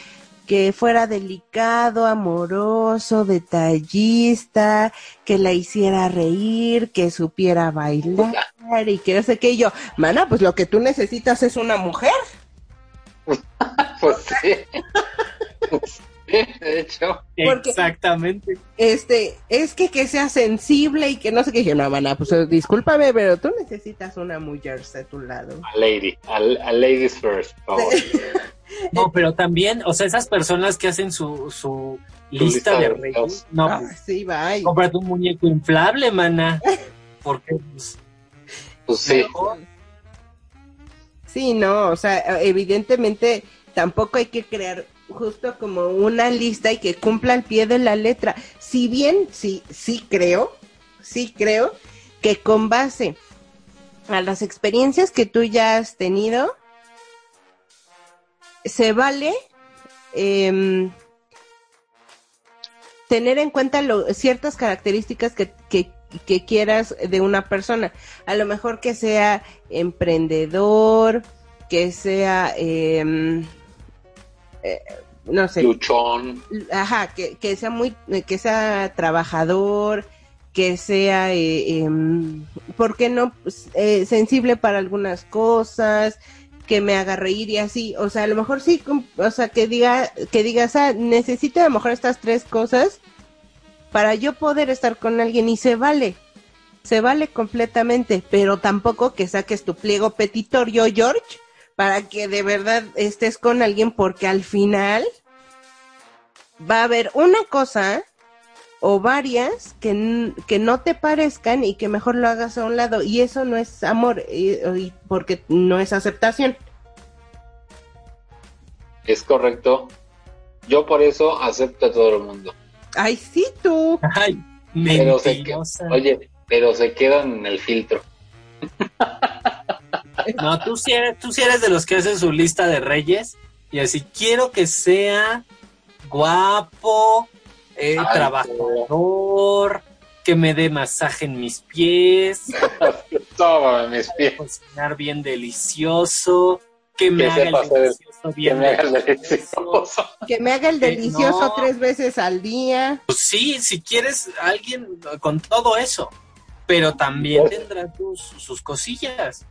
que fuera delicado, amoroso, detallista, que la hiciera reír, que supiera bailar y que no sé qué. Y yo, mana, pues lo que tú necesitas es una mujer. Pues sí. De hecho. Porque- Exactamente. Este, es que que sea sensible y que no sé qué. Yo, no, mana, pues eh, discúlpame, pero tú necesitas una mujer de tu lado. A lady. A, a ladies first, por favor. No, pero también, o sea, esas personas que hacen su, su lista, lista de de reyes, no, Ah, pues, sí, bye. cómprate un muñeco inflable, mana. Porque, pues, Pues sí. mejor. Sí, no, o sea, evidentemente tampoco hay que crear justo como una lista y que cumpla al pie de la letra. Si bien sí, sí creo, sí creo que con base a las experiencias que tú ya has tenido, se vale em, tener en cuenta ciertas características que quieras de una persona. A lo mejor que sea emprendedor, que sea, em, eh, no sé, Luchón. ajá, que, que sea muy, que sea trabajador, que sea, eh, em, ¿por qué no? Pues, eh, sensible para algunas cosas, que me haga reír y así, o sea, a lo mejor sí, o sea, que diga, que digas, ah, necesito a lo mejor estas tres cosas para yo poder estar con alguien y se vale, se vale completamente, pero tampoco que saques tu pliego petitorio, George, para que de verdad estés con alguien porque al final va a haber una cosa o varias que, que no te parezcan y que mejor lo hagas a un lado y eso no es amor y- y porque no es aceptación. Es correcto. Yo por eso acepto a todo el mundo. Ay, sí, tú. Ay, Pero se, que- mentirosa. oye, pero se quedan en el filtro. No, tú sí, eres, tú sí eres de los que hacen su lista de reyes y así quiero que sea guapo, eh, Ay, trabajador, que me dé masaje en mis pies, Toma mis pies. cocinar bien delicioso, que me Que haga el delicioso Que bien me haga el delicioso. Que me haga el Que delicioso no. tres veces al día. Pues sí, si quieres alguien con todo eso, pero también tendrá tus, sus cosillas.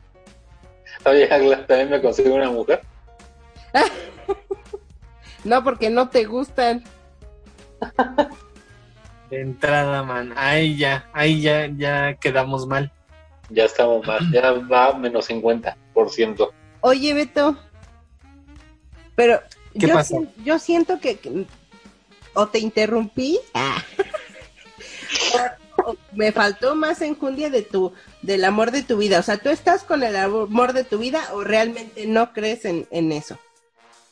Oye, Agla, también me consigo una mujer. No, porque no te gustan. De entrada, man. Ahí ya, ahí ya, ya quedamos mal. Ya estamos más. Ya va menos 50%. Oye, Beto. Pero ¿Qué yo, pasó? sien- yo siento que, que- o te interrumpí. O, o me faltó más enjundia de tu del amor de tu vida. O sea, ¿tú estás con el amor de tu vida o realmente no crees en, en eso?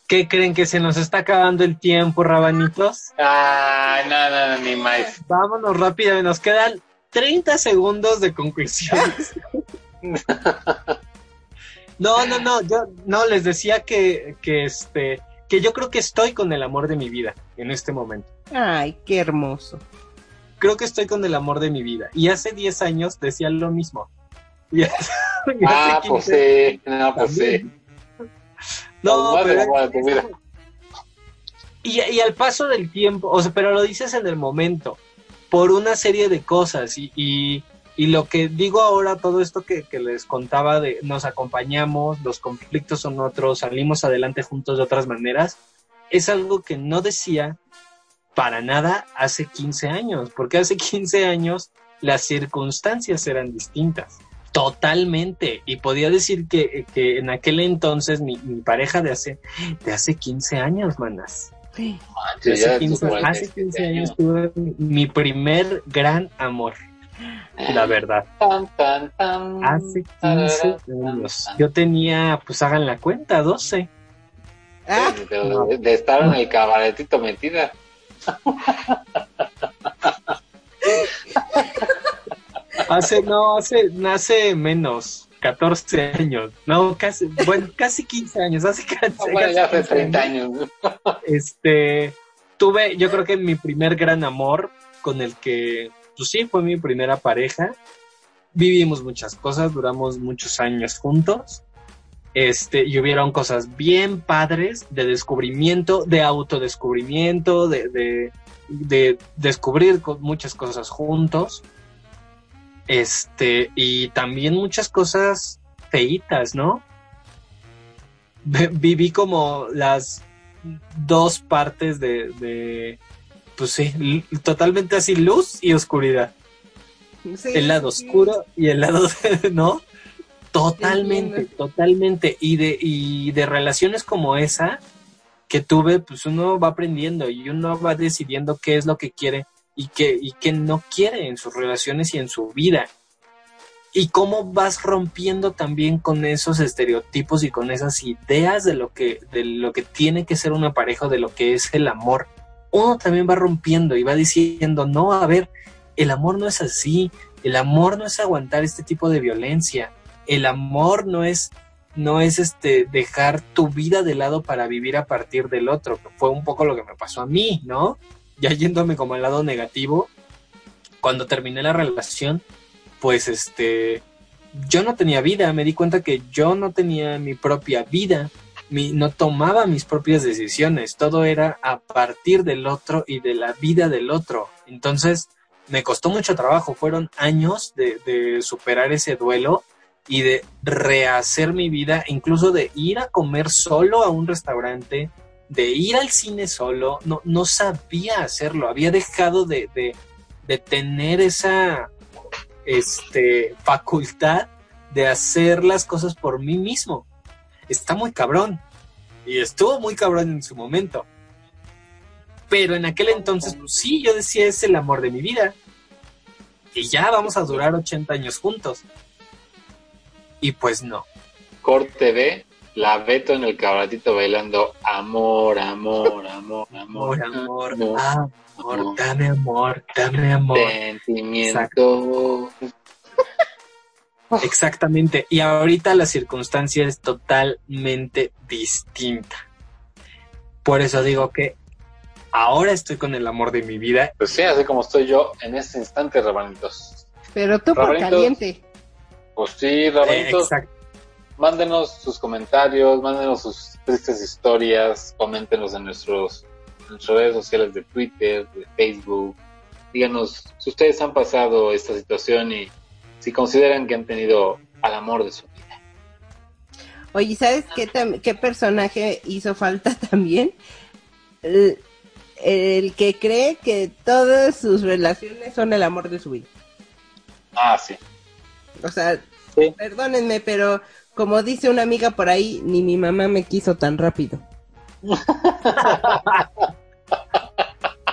¿Qué creen que se nos está acabando el tiempo, rabanitos? Ay, no, no, no, ni más. Vámonos rápido, nos quedan 30 segundos de conclusiones. No, no, no, yo no les decía que, que este que yo creo que estoy con el amor de mi vida en este momento. Ay, qué hermoso. Creo que estoy con el amor de mi vida. Y hace 10 años decía lo mismo. Y hace- y hace Ah, pues 15 sí. No, pues sí. No, de pero-. Y, y al paso del tiempo, o sea, pero lo dices en el momento, por una serie de cosas. Y, y, y lo que digo ahora, todo esto que, que les contaba de nos acompañamos, los conflictos son otros, salimos adelante juntos de otras maneras, es algo que no decía para nada hace 15 años, porque hace 15 años las circunstancias eran distintas. Totalmente. Y podía decir que, que en aquel entonces mi, mi pareja de hace, de hace 15 años, manas. Manches, Hace ya 15, tus hace 15 47 años tuve mi primer gran amor, la verdad. Tan, tan, tan. Hace 15 años. Yo tenía, pues hagan la cuenta, 12. Ah, de, de estar en el cabaretito metida. Hace, no, hace, hace menos, 14 años. No, casi, bueno, casi 15 años, hace casi, bueno, ya hace 15 30 años. años. Este, tuve, yo creo que mi primer gran amor con el que, pues sí, fue mi primera pareja. Vivimos muchas cosas, duramos muchos años juntos. Este, y hubieron cosas bien padres de descubrimiento, de autodescubrimiento, de, de, de descubrir muchas cosas juntos. Este, y también muchas cosas feitas, ¿no? Viví como las dos partes de, de pues sí, totalmente así, luz y oscuridad. sí, El lado sí. oscuro y el lado, ¿no? Totalmente, totalmente. Y de, y de relaciones como esa, que tuve, pues uno va aprendiendo y uno va decidiendo qué es lo que quiere y qué, y qué no quiere en sus relaciones y en su vida. Y cómo vas rompiendo también con esos estereotipos y con esas ideas de lo que, de lo que tiene que ser una pareja, de lo que es el amor. Uno también va rompiendo y va diciendo, no, a ver, el amor no es así, el amor no es aguantar este tipo de violencia, el amor no es no es este dejar tu vida de lado para vivir a partir del otro, que fue un poco lo que me pasó a mí, ¿no? Ya yéndome como al lado negativo, cuando terminé la relación, pues este yo no tenía vida, me di cuenta que yo no tenía mi propia vida, mi, no tomaba mis propias decisiones, todo era a partir del otro y de la vida del otro. Entonces, me costó mucho trabajo, fueron años de, de superar ese duelo y de rehacer mi vida, incluso de ir a comer solo a un restaurante, de ir al cine solo, no, no sabía hacerlo, había dejado de, de, tener esa este, facultad de hacer las cosas por mí mismo. Está muy cabrón. Y estuvo muy cabrón en su momento. Pero en aquel entonces, pues sí, yo decía, es el amor de mi vida. Y ya vamos a durar 80 años juntos. Y pues no. Corte B, la Beto en el cabaretito bailando amor, amor, amor, amor, Amor, amor, ah, amor, dame amor, dame amor. Sentimiento. Exactamente. Y ahorita la circunstancia es totalmente distinta. Por eso digo que ahora estoy con el amor de mi vida. Pues sí, así como estoy yo en este instante, rabanitos. Pero tú por caliente. Pues sí, Eh, rabanitos, exacto. mándenos sus comentarios, mándenos sus tristes historias, coméntenos en nuestros en nuestras redes sociales de Twitter, de Facebook. Díganos si ustedes han pasado esta situación y si consideran que han tenido al amor de su vida. Oye, ¿sabes qué, qué personaje hizo falta también? El, el que cree que todas sus relaciones son el amor de su vida. Ah, sí. O sea, Sí. perdónenme, pero como dice una amiga por ahí, ni mi mamá me quiso tan rápido.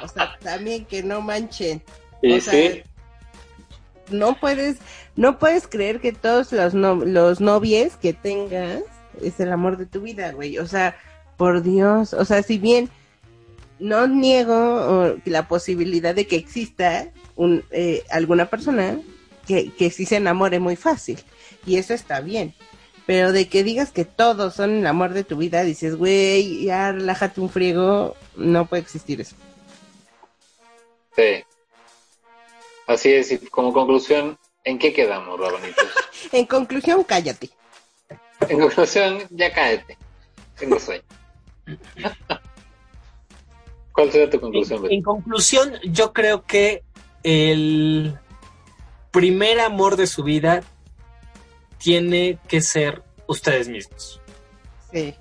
o sea, también que no manchen. O sea, sí, No puedes, no puedes creer que todos los, no, los novies que tengas es el amor de tu vida, güey. O sea, por Dios. O sea, si bien no niego la posibilidad de que exista un, eh, alguna persona que, que sí se enamore muy fácil. Y eso está bien. Pero de que digas que todos son el amor de tu vida, dices, güey, ya relájate un friego, no puede existir eso. sí. Así es, y como conclusión, ¿en qué quedamos, rabanitos? En conclusión, cállate. En conclusión, ya cállate. Tengo sueño. ¿Cuál sería tu conclusión, En, en conclusión, yo creo que el primer amor de su vida tiene que ser ustedes mismos. Sí.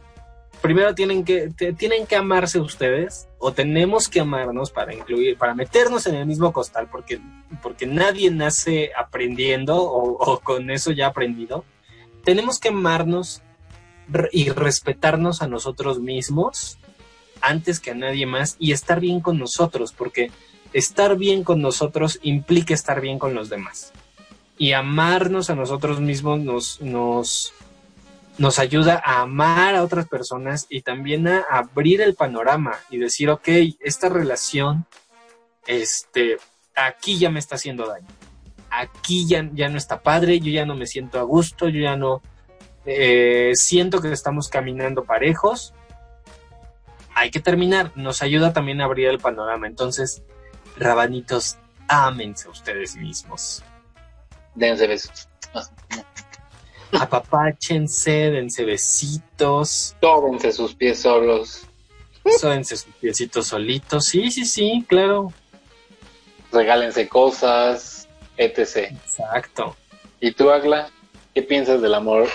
Primero tienen que, te- tienen que amarse ustedes, o tenemos que amarnos para incluir, para meternos en el mismo costal, porque, porque nadie nace aprendiendo o, o con eso ya aprendido. Tenemos que amarnos y respetarnos a nosotros mismos antes que a nadie más y estar bien con nosotros, porque estar bien con nosotros implica estar bien con los demás. Y amarnos a nosotros mismos nos, nos, nos ayuda a amar a otras personas y también a abrir el panorama y decir, ok, esta relación, este, aquí ya me está haciendo daño. Aquí ya, ya no está padre, yo ya no me siento a gusto, yo ya no eh, siento que estamos caminando parejos. Hay que terminar, nos ayuda también a abrir el panorama. Entonces, rabanitos, ámense ustedes mismos. Dense besos. Apapáchense, dense besitos, Tómense sus pies solos. sódense sus piecitos solitos. Sí, sí, sí, claro. Regálense cosas, etc. Exacto. ¿Y tú, Agla? ¿Qué piensas del amor?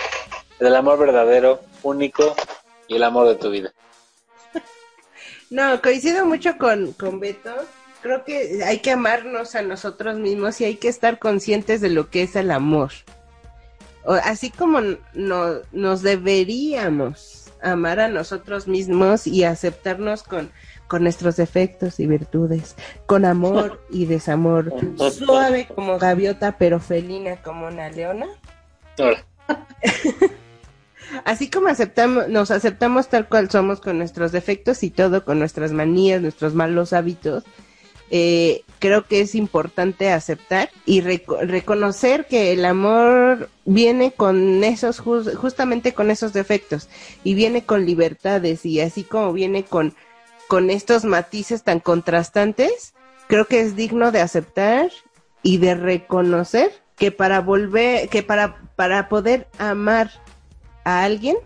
Del amor verdadero, único y el amor de tu vida. No, coincido mucho con, con Beto. Creo que hay que amarnos a nosotros mismos y hay que estar conscientes de lo que es el amor. O- así como no, nos deberíamos amar a nosotros mismos y aceptarnos con, con nuestros defectos y virtudes, con amor y desamor, suave como gaviota, pero felina como una leona. Así como aceptamos, nos aceptamos tal cual somos con nuestros defectos y todo, con nuestras manías, nuestros malos hábitos, eh, creo que es importante aceptar y reco- reconocer que el amor viene con esos, jus- justamente con esos defectos y viene con libertades y así como viene con, con estos matices tan contrastantes, creo que es digno de aceptar y de reconocer que para volver, que para, para poder amar a alguien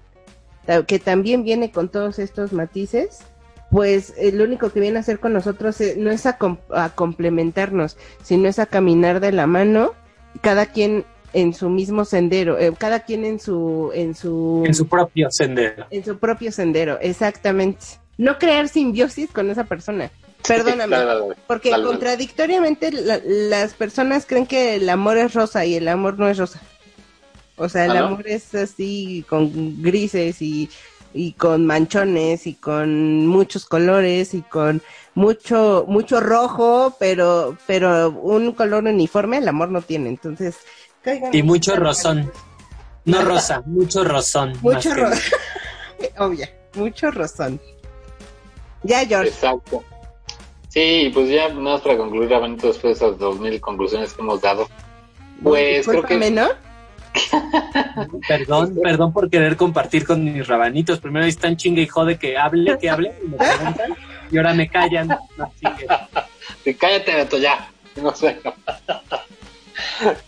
que también viene con todos estos matices, pues eh, lo único que viene a hacer con nosotros eh, no es a, com- a complementarnos, sino es a caminar de la mano, cada quien en su mismo sendero, eh, cada quien en su, en su, En su propio sendero. en su propio sendero, exactamente. No crear simbiosis con esa persona. Perdóname. Porque contradictoriamente la- las personas creen que el amor es rosa y el amor no es rosa. O sea, el ¿Ah, no? amor es así con grises y, y con manchones y con muchos colores y con mucho mucho rojo, pero pero un color uniforme el amor no tiene. Entonces, caigan- Y mucho rozón. No rosa, mucho rozón. Mucho rozón. Obvia, mucho rozón. Ya, George. Exacto. Sí, pues ya nada más para concluir, Abanito, después de esas dos mil conclusiones que hemos dado. Pues creo que ¿no? Perdón, perdón por querer compartir con mis rabanitos. Primero están chingue y jode que hable, que hable, y me preguntan, y ahora me callan. Así que, Sí, cállate, Beto, ya. No sé.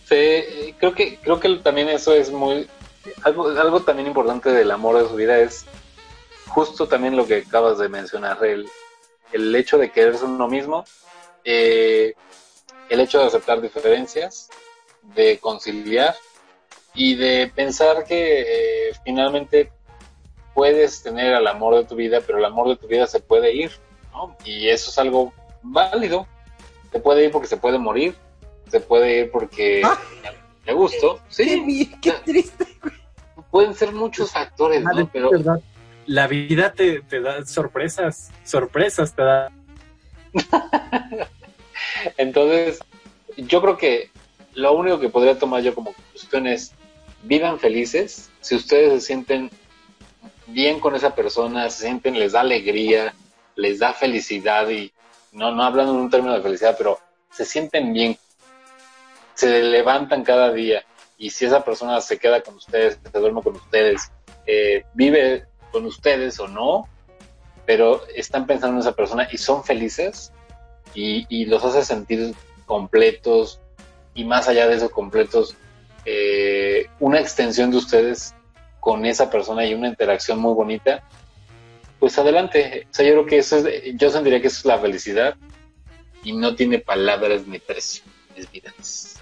Sí, creo que creo que también eso es muy algo algo también importante del amor de su vida es justo también lo que acabas de mencionar el, el hecho de quererse uno mismo eh, el hecho de aceptar diferencias de conciliar y de pensar que eh, finalmente puedes tener al amor de tu vida pero el amor de tu vida se puede ir ¿no? y eso es algo válido se puede ir porque se puede morir, se puede ir porque Ah. le gustó, sí, qué triste. pueden ser muchos factores, ¿no? Pero. La vida te, te da sorpresas, sorpresas te da. entonces yo creo que lo único que podría tomar yo como conclusión es vivan felices, si ustedes se sienten bien con esa persona, se sienten, les da alegría, les da felicidad y no, no hablando en un término de felicidad, pero se sienten bien, se levantan cada día y si esa persona se queda con ustedes, se duerme con ustedes, eh, vive con ustedes o no, pero están pensando en esa persona y son felices y, y los hace sentir completos y más allá de eso completos, eh, una extensión de ustedes con esa persona y una interacción muy bonita, pues adelante. O sea, yo creo que eso es, yo sentiría que eso es la felicidad y no tiene palabras ni precio, mis vidas.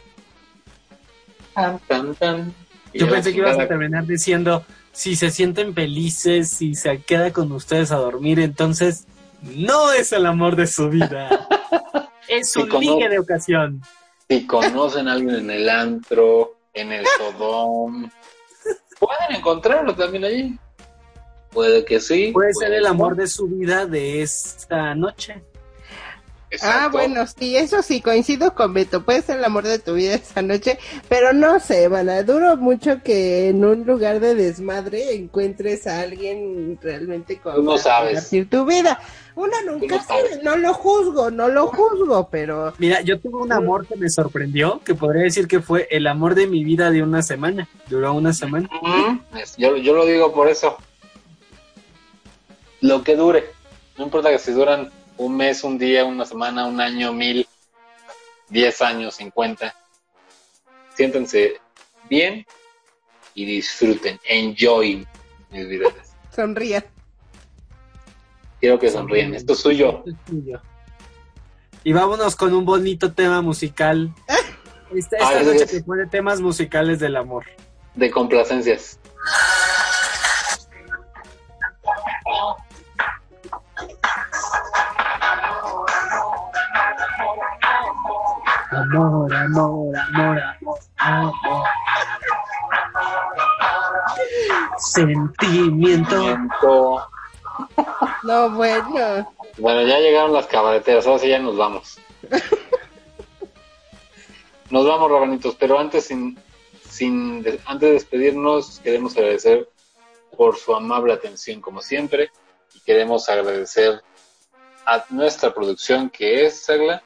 Tan, tan, tan. Y Yo pensé que ibas a terminar diciendo, si se sienten felices, si se queda con ustedes a dormir, entonces no es el amor de su vida. es un como- ligue de ocasión. Si conocen a alguien en el antro, en el Sodom, pueden encontrarlo también allí. Puede que sí. Puede ser el amor no. de su vida de esta noche. Ah, bueno, sí, eso sí, coincido con Beto. Puede ser el amor de tu vida esa noche, pero no sé, Van, duro mucho que en un lugar de desmadre encuentres a alguien realmente con no sabes. compartir tu vida. Uno nunca no sabe, no lo juzgo, no lo juzgo, pero Mira, yo tuve un amor que me sorprendió, que podría decir que fue el amor de mi vida de una semana. Duró una semana. Yo, yo lo digo por eso. Lo que dure. No importa que si duran un mes, un día, una semana, un año, mil, diez años, cincuenta. Siéntense bien y disfruten. Enjoy mis vidas. sonríe. Quiero que sonríen. Esto es suyo. Esto es tuyo. Y vámonos con un bonito tema musical. Esta, esta Ay, noche te pone temas musicales del amor. De complacencias. Amor, amor, amor. Sentimiento. Miento. No, bueno. Bueno, ya llegaron las cabareteras, ahora sí ya nos vamos. Nos vamos, rabanitos, pero antes sin, sin antes de despedirnos, queremos agradecer por su amable atención como siempre y queremos agradecer a nuestra producción que es Sagla.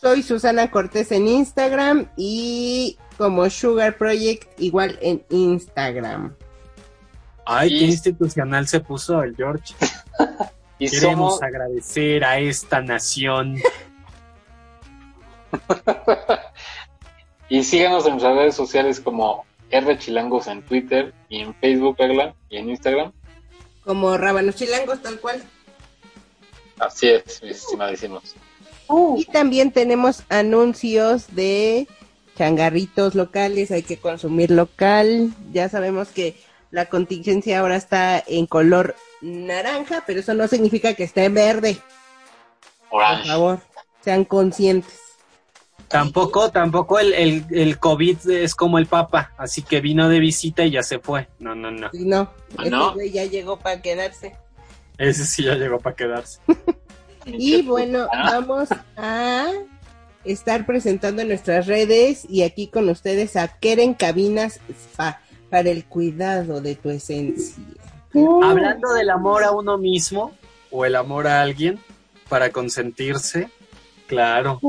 Soy Susana Cortés en Instagram y como Sugar Project igual en Instagram. Ay, Y- qué institucional se puso el George. Y Queremos somos, agradecer a esta nación. y síganos en nuestras redes sociales como R Chilangos en Twitter y en Facebook, Agla, y en Instagram. Como Rábanos Chilangos, tal cual. Así es, mis estimadísimos. Y también tenemos anuncios de changarritos locales, hay que consumir local. Ya sabemos que la contingencia ahora está en color naranja, pero eso no significa que esté en verde. Por favor, sean conscientes. Tampoco, tampoco el, el, el COVID es como el Papa, así que vino de visita y ya se fue. No, no, no. No, Ah, ¿no? ya llegó para quedarse. Ese sí ya llegó para quedarse. Y bueno, Ah, vamos a estar presentando en nuestras redes y aquí con ustedes a Keren Cabinas Spa para el cuidado de tu esencia. Hablando del amor a uno mismo o el amor a alguien para consentirse, claro.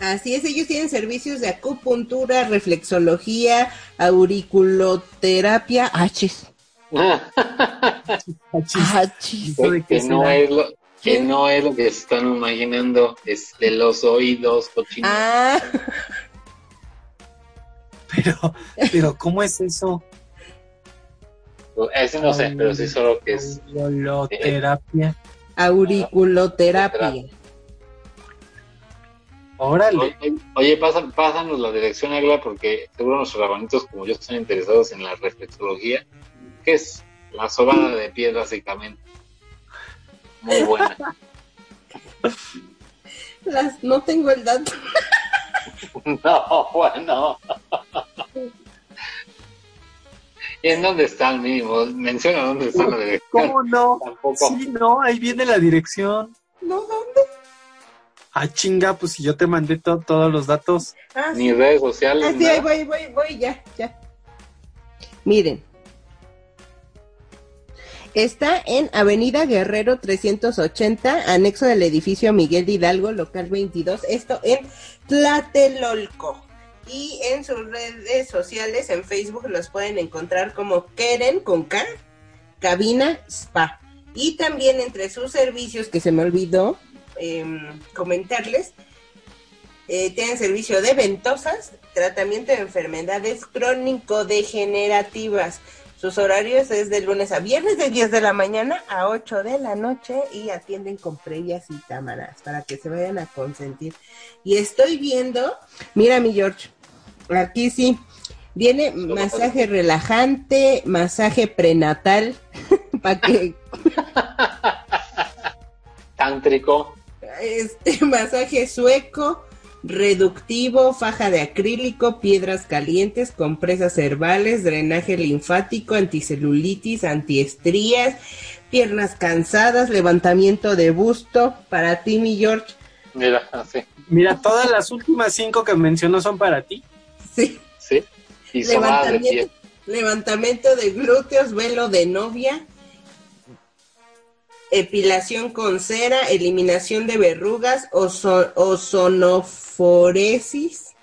Así es, ellos tienen servicios de acupuntura, reflexología, auriculoterapia, achis, achis. ¿Eso de qué que no es lo que no es lo que se están imaginando es de los oídos cochinos Ah, Pero, pero, ¿cómo es eso? ese no sé pero sí solo que es Auriculoterapia. auriculoterapia. Órale. oye, oye, pasa- pásanos la dirección Agla porque seguro nuestros rabanitos como yo están interesados en la reflexología que es la sobada de pies básicamente muy buena Las, no tengo el dato. no bueno ¿Y en dónde están mínimo? Menciona dónde está la dirección. ¿Cómo no? Tampoco. Sí, no, ahí viene la dirección. No, ¿dónde? Ah, chinga, pues si yo te mandé to- todos los datos. Ah, Ni redes sociales. Ah, sí, ahí voy, voy, voy, ya, ya. Miren. Está en Avenida Guerrero 380, anexo del edificio Miguel Hidalgo, local 22, esto en Tlatelolco. Y en sus redes sociales, en Facebook, los pueden encontrar como Keren con K, Cabina Spa. Y también entre sus servicios, que se me olvidó em, comentarles, eh, tienen servicio de ventosas, tratamiento de enfermedades crónico-degenerativas. Sus horarios es de lunes a viernes de 10 de la mañana a 8 de la noche y atienden con previas y cámaras para que se vayan a consentir. Y estoy viendo, mira mi George, aquí sí, viene masaje relajante, masaje prenatal, para que Tántrico. este masaje sueco, reductivo, faja de acrílico, piedras calientes, compresas herbales, drenaje linfático, anticelulitis, antiestrías, piernas cansadas, levantamiento de busto, para ti mi George. Mira, así. Mira, todas las últimas cinco que mencionó son para ti. Sí, Sí. Y de levantamiento, levantamiento de glúteos, velo de novia, epilación con cera, eliminación de verrugas, ozo- ozonoforesis.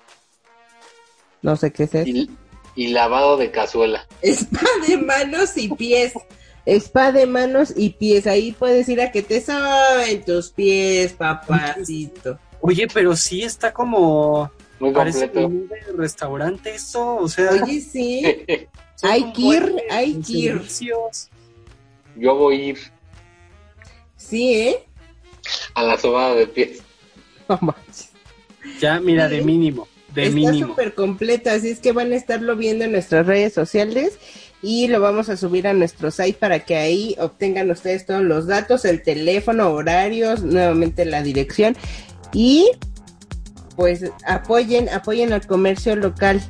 No sé qué es eso. Y, y lavado de cazuela. Spa de manos y pies. Spa de manos y pies. Ahí puedes ir a que te saben tus pies, papacito. Oye, pero sí está como. Muy Parece de restaurante eso. O sea, Oye, sí. hay un que ir, hay que ir. Yo voy a ir Sí, ¿eh? a la sobada de pies. No manches. Ya, mira, Sí. de mínimo. De Está mínimo. súper completa, así es que van a estarlo viendo en nuestras redes sociales y lo vamos a subir a nuestro site para que ahí obtengan ustedes todos los datos, el teléfono, horarios, nuevamente la dirección y pues apoyen, apoyen al comercio local.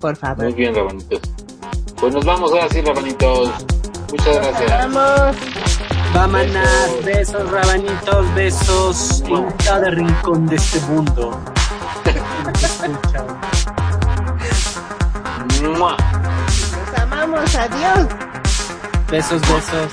Por favor. Muy bien, rabanitos. Pues nos vamos ahora sí, rabanitos. Muchas gracias. Vamos. Vámonos, besos, rabanitos, besos en cada rincón de este mundo. Nos amamos. Adiós. Besos, besos.